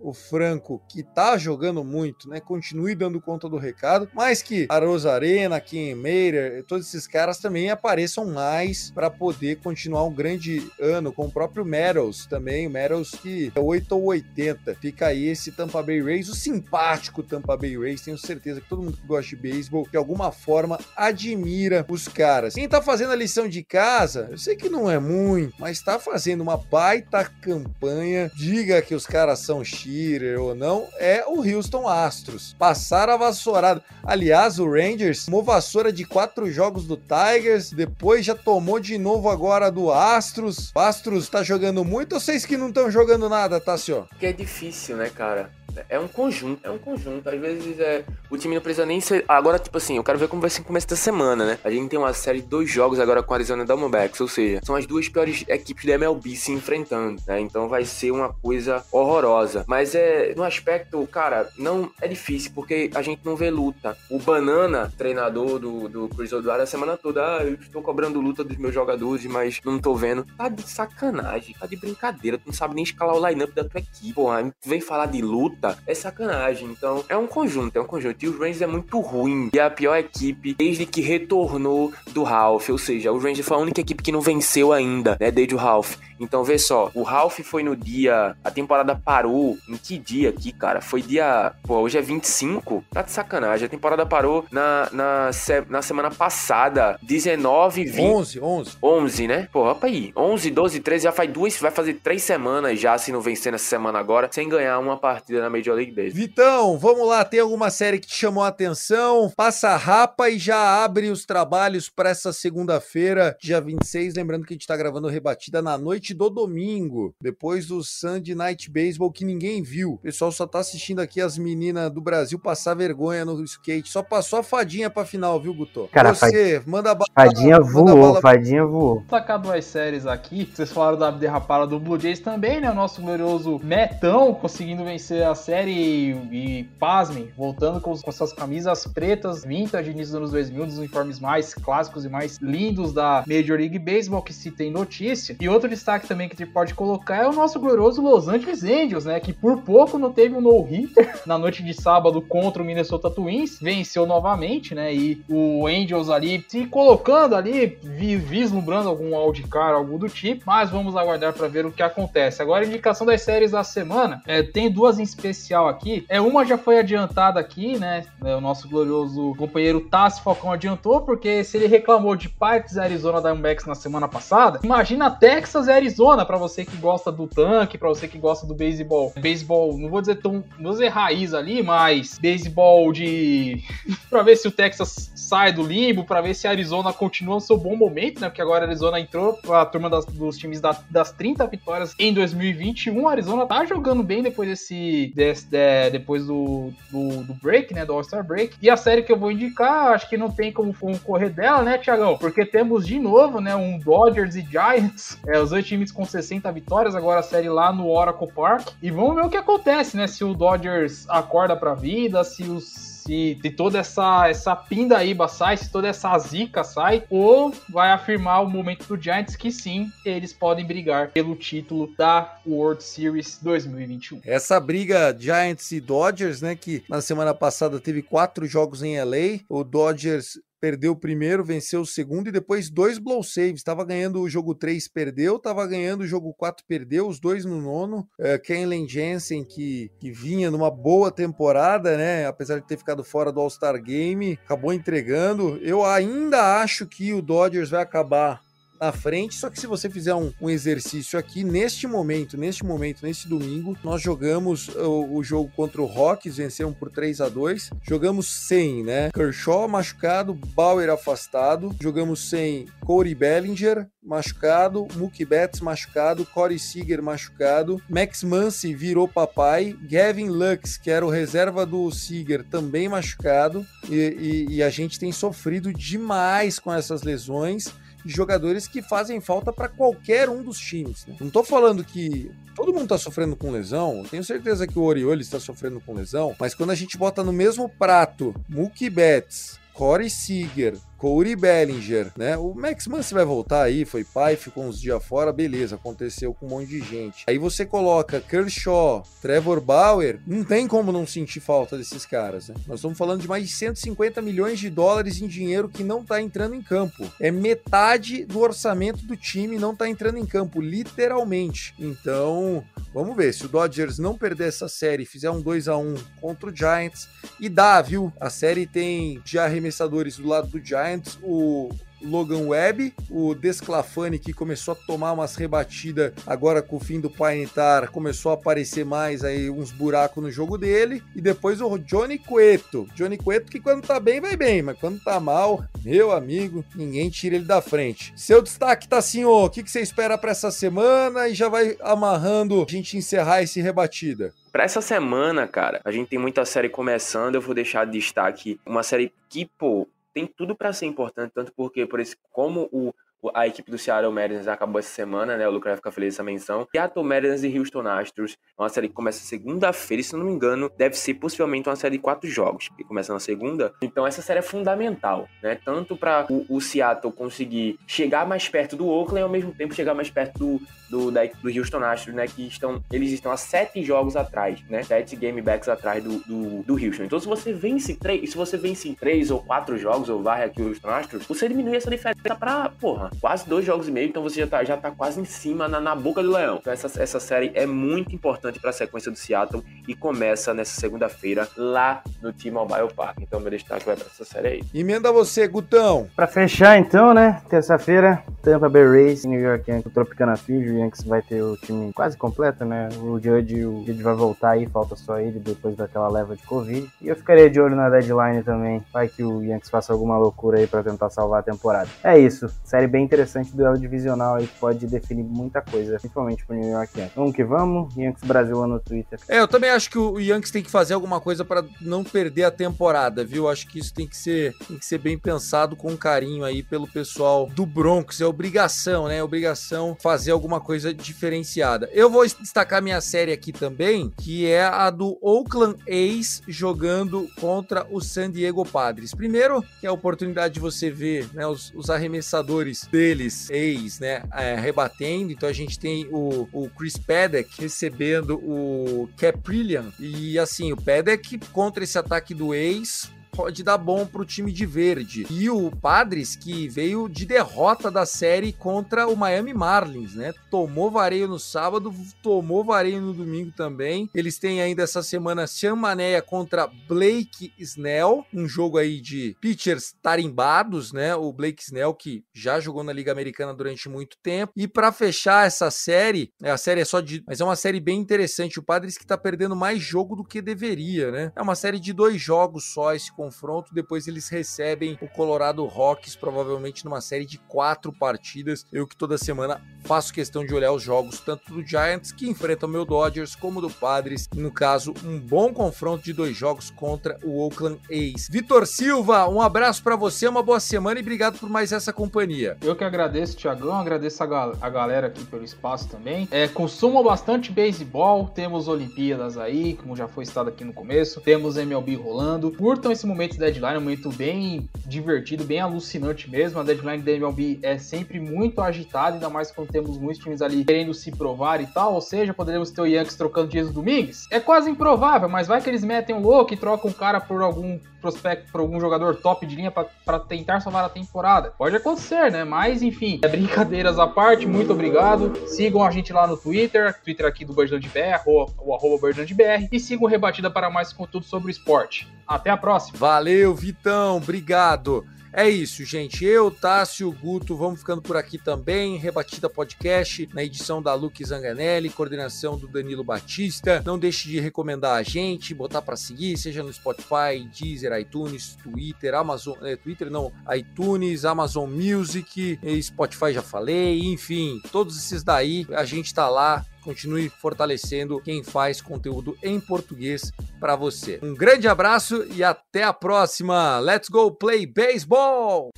O Franco, que tá jogando muito, né, continue dando conta do recado, mas que a Rosarena, Kim Meirer, todos esses caras também apareçam mais para poder continuar um grande ano com o próprio Meadows também, o Meadows que é 8 ou 80. Fica aí esse Tampa Bay Rays, o simpático Tampa Bay Rays, tenho certeza que todo mundo que gosta de beisebol de alguma forma admira os caras. Quem tá fazendo a lição de casa, eu sei que não é muito, mas tá fazendo uma baita campanha. Diga que os caras são Shearer ou não, é o Houston Astros. Passaram a vassourada. Aliás, o Rangers tomou vassoura de quatro jogos do Tigers, depois já tomou de novo agora do Astros. O Astros tá jogando muito ou vocês que não estão jogando nada, tá, senhor? Que é difícil, né, cara? É um conjunto, é um conjunto. Às vezes é, o time não precisa nem ser. Agora, tipo assim, eu quero ver como vai ser o começo da semana, né? A gente tem uma série de dois jogos agora com a Arizona Diamondbacks, ou seja, são as duas piores equipes da MLB se enfrentando, né? Então vai ser uma coisa horrorosa. Mas é, no aspecto, cara, não é difícil porque a gente não vê luta. O Banana, treinador do, do Chris O'Dwyer, a semana toda, ah, eu estou cobrando luta dos meus jogadores, mas não tô vendo. Tá de sacanagem, tá de brincadeira. Tu não sabe nem escalar o lineup da tua equipe, porra. Vem falar de luta volta, é sacanagem. Então, é um conjunto, é um conjunto. E o Rangers é muito ruim. E é a pior equipe desde que retornou do Ralph. Ou seja, o Rangers foi a única equipe que não venceu ainda, né? Desde o Ralph. Então, vê só, o Ralph foi no dia. A temporada parou. Em que dia aqui, cara? Foi dia. Pô, hoje é 25. Tá de sacanagem. A temporada parou na, na, se... na semana passada. 19, 20. 11, 11. 11, né? Pô, opa aí. 11, 12, 13. Já faz duas. Vai fazer três semanas já, se não vencer nessa semana agora, sem ganhar uma partida na Major League Baseball. Vitão, vamos lá. Tem alguma série que te chamou a atenção? Passa a rapa e já abre os trabalhos para essa segunda-feira, dia 26. Lembrando que a gente tá gravando rebatida na noite do domingo, depois do Sunday Night Baseball que ninguém viu. O pessoal só tá assistindo aqui as meninas do Brasil passar vergonha no skate. Só passou a fadinha pra final, viu, Guto? Cara, Você, manda bala. Fadinha manda voou, bala- fadinha voou. Tacar duas séries aqui. Vocês falaram da derrapada do Blue Jays também, né? O nosso glorioso Metão conseguindo vencer a série e, pasmem, voltando com, com suas camisas pretas, vintage, dos anos 2000, dos uniformes mais clássicos e mais lindos da Major League Baseball, que se tem notícia. E outro destaque também que a gente pode colocar é o nosso glorioso Los Angeles Angels, né? Que por pouco não teve um no-hitter <laughs> na noite de sábado contra o Minnesota Twins, venceu novamente, né? E o Angels ali se colocando ali, vi- vislumbrando algum wildcard, algo do tipo, mas vamos aguardar para ver o que acontece. Agora, indicação das séries da semana, é, tem duas em especial aqui. É Uma já foi adiantada aqui, né? É, o nosso glorioso companheiro Tassi Falcão adiantou, porque se ele reclamou de Pirates e Arizona Diamondbacks na semana passada, imagina Texas e Arizona, para você que gosta do tanque, para você que gosta do beisebol. Beisebol, não vou dizer tão, não vou dizer raiz ali, mas beisebol de <laughs> para ver se o Texas sai do limbo, para ver se a Arizona continua o seu bom momento, né? Porque agora a Arizona entrou pra turma das- dos times da- das 30 vitórias em 2021. A Arizona tá jogando bem depois desse, desse- de- depois do, do, do break, né? Do All-Star Break. E a série que eu vou indicar, acho que não tem como concorrer dela, né, Tiagão? Porque temos de novo, né, um Dodgers e Giants, é, os dois times com 60 vitórias, agora a série lá no Oracle Park. E vamos ver o que acontece, né? Se o Dodgers acorda pra vida, se os se toda essa, essa pindaíba sai, se toda essa zica sai, ou vai afirmar o momento do Giants que sim, eles podem brigar pelo título da World Series 2021. Essa briga Giants e Dodgers, né, que na semana passada teve quatro jogos em LA, o Dodgers perdeu o primeiro, venceu o segundo e depois dois blow saves. Estava ganhando o jogo 3, perdeu, estava ganhando o jogo 4, perdeu, os dois no nono. Uh, Kenley Jensen, que, que vinha numa boa temporada, né, apesar de ter ficado fora do All-Star Game, acabou entregando. Eu ainda acho que o Dodgers vai acabar na frente, só que se você fizer um, um, exercício aqui, neste momento, neste momento, neste domingo, nós jogamos o, o jogo contra o Rockies, vencemos por 3 a 2 jogamos sem, né, Kershaw machucado, Bauer afastado, jogamos sem Corey Bellinger machucado, Mookie Betts machucado, Corey Seager machucado, Max Muncy virou papai, Gavin Lux, que era o reserva do Seager, também machucado, e, e, e a gente tem sofrido demais com essas lesões, de jogadores que fazem falta para qualquer um dos times. Né? Não estou falando que todo mundo está sofrendo com lesão, tenho certeza que o Orioles está sofrendo com lesão, mas quando a gente bota no mesmo prato Mookie Betts, Corey Seager, Corey Bellinger, né? O Max Muncy vai voltar aí, foi pai, ficou uns dias fora, beleza, aconteceu com um monte de gente. Aí você coloca Kershaw, Trevor Bauer, não tem como não sentir falta desses caras, né? Nós estamos falando de mais de 150 milhões de dólares em dinheiro que não tá entrando em campo. É metade do orçamento do time não tá entrando em campo, literalmente. Então, vamos ver, se o Dodgers não perder essa série, fizer um 2 a 1 contra o Giants, e dá, viu? A série tem de arremessadores do lado do Giants, o Logan Webb, o Desclafani que começou a tomar umas rebatidas agora com o fim do Painitar, começou a aparecer mais aí uns buracos no jogo dele, e depois o Johnny Cueto, Johnny Cueto que quando tá bem vai bem, mas quando tá mal, meu amigo, ninguém tira ele da frente. Seu destaque tá assim, o que, que você espera para essa semana e já vai amarrando a gente encerrar esse rebatida? Para essa semana, cara, a gente tem muita série começando. Eu vou deixar de destaque uma série que, pô, tem tudo para ser importante, tanto porque, por esse, como o, a equipe do Seattle Mariners acabou essa semana, né? O Lucas vai ficar feliz essa menção. Seattle Mariners e Houston Astros. É uma série que começa segunda-feira, e se não me engano, deve ser possivelmente uma série de quatro jogos, que começa na segunda. Então essa série é fundamental, né? Tanto para o, o, Seattle conseguir chegar mais perto do Oakland e ao mesmo tempo chegar mais perto do, do, da, do Houston Astros, né? Que estão, eles estão a sete jogos atrás, né? Sete game backs atrás do, do, do Houston. Então se você vence três, se você vence em três ou quatro jogos, ou varre aqui o Houston Astros, você diminui essa diferença pra, porra, quase dois jogos e meio, então você já tá, já tá quase em cima na, na boca do leão. Então essa, essa série é muito importante para a sequência do Seattle e começa nessa segunda-feira lá no T-Mobile Park. Então meu destaque vai para essa série aí. Emenda você, Gutão. Para fechar então, né, terça-feira, Tampa Bay Rays, New York Yankees, o Tropicana Field, o Yankees vai ter o time quase completo, né? O Judge, o Judge vai voltar aí, falta só ele depois daquela leva de Covid. E eu ficaria de olho na deadline também, vai que o Yankees faça alguma loucura aí para tentar salvar a temporada. É isso, série bem interessante, duelo divisional aí que pode definir muita coisa, principalmente pro New York Yankees. Vamos que vamos, Yankees Brasil lá no Twitter. É, eu também acho que o Yankees tem que fazer alguma coisa para não perder a temporada, viu? Acho que isso tem que ser, tem que ser bem pensado com carinho aí pelo pessoal do Bronx. É obrigação, né? É obrigação fazer alguma coisa diferenciada. Eu vou destacar minha série aqui também, que é a do Oakland A's jogando contra o San Diego Padres. Primeiro, que é a oportunidade de você ver né, os, os arremessadores deles, A's, né, é, rebatendo. Então a gente tem o, o Chris Paddock recebendo o Caprillian. E assim, o Paddock contra esse ataque do A's pode dar bom pro time de verde. E o Padres, que veio de derrota da série contra o Miami Marlins, né? Tomou vareio no sábado, tomou vareio no domingo também. Eles têm ainda essa semana Chamanéia contra Blake Snell, um jogo aí de pitchers tarimbados, né? O Blake Snell que já jogou na Liga Americana durante muito tempo. E para fechar essa série, né, a série é só de, mas é uma série bem interessante. O Padres que tá perdendo mais jogo do que deveria, né? É uma série de dois jogos só esse confronto. Depois eles recebem o Colorado Rocks, provavelmente numa série de quatro partidas. Eu que toda semana faço questão de olhar os jogos, tanto do Giants, que enfrenta o meu Dodgers, como do Padres. No caso, um bom confronto de dois jogos contra o Oakland A's. Vitor Silva, um abraço para você, uma boa semana e obrigado por mais essa companhia. Eu que agradeço, Tiagão, agradeço a, gal a, galera aqui pelo espaço também. É, consumam bastante beisebol, temos Olimpíadas aí, como já foi citado aqui no começo, temos MLB rolando. Curtam esse momento de deadline, um momento bem divertido, bem alucinante mesmo. A deadline da MLB é sempre muito agitada, ainda mais quando temos muitos times ali querendo se provar e tal. Ou seja, poderemos ter o Yankees trocando dias do Domingues. É quase improvável, mas vai que eles metem um louco e trocam um cara por algum prospecto, por algum jogador top de linha para tentar salvar a temporada. Pode acontecer, né? Mas enfim, é brincadeiras à parte, muito obrigado. Sigam a gente lá no Twitter, Twitter aqui do BirdlandBR, o arroba BirdlandBR, e sigam Rebatida para mais conteúdo sobre o esporte. Até a próxima. Valeu, Vitão, obrigado. É isso, gente. Eu, Tássio, Guto, vamos ficando por aqui também. Rebatida Podcast, na edição da Luke Zanganelli, coordenação do Danilo Batista. Não deixe de recomendar a gente, botar para seguir, seja no Spotify, Deezer, iTunes, Twitter, Amazon, é, Twitter não, iTunes, Amazon Music, Spotify já falei, enfim, todos esses daí, a gente tá lá continue fortalecendo quem faz conteúdo em português para você. Um grande abraço e até a próxima. Let's go play baseball!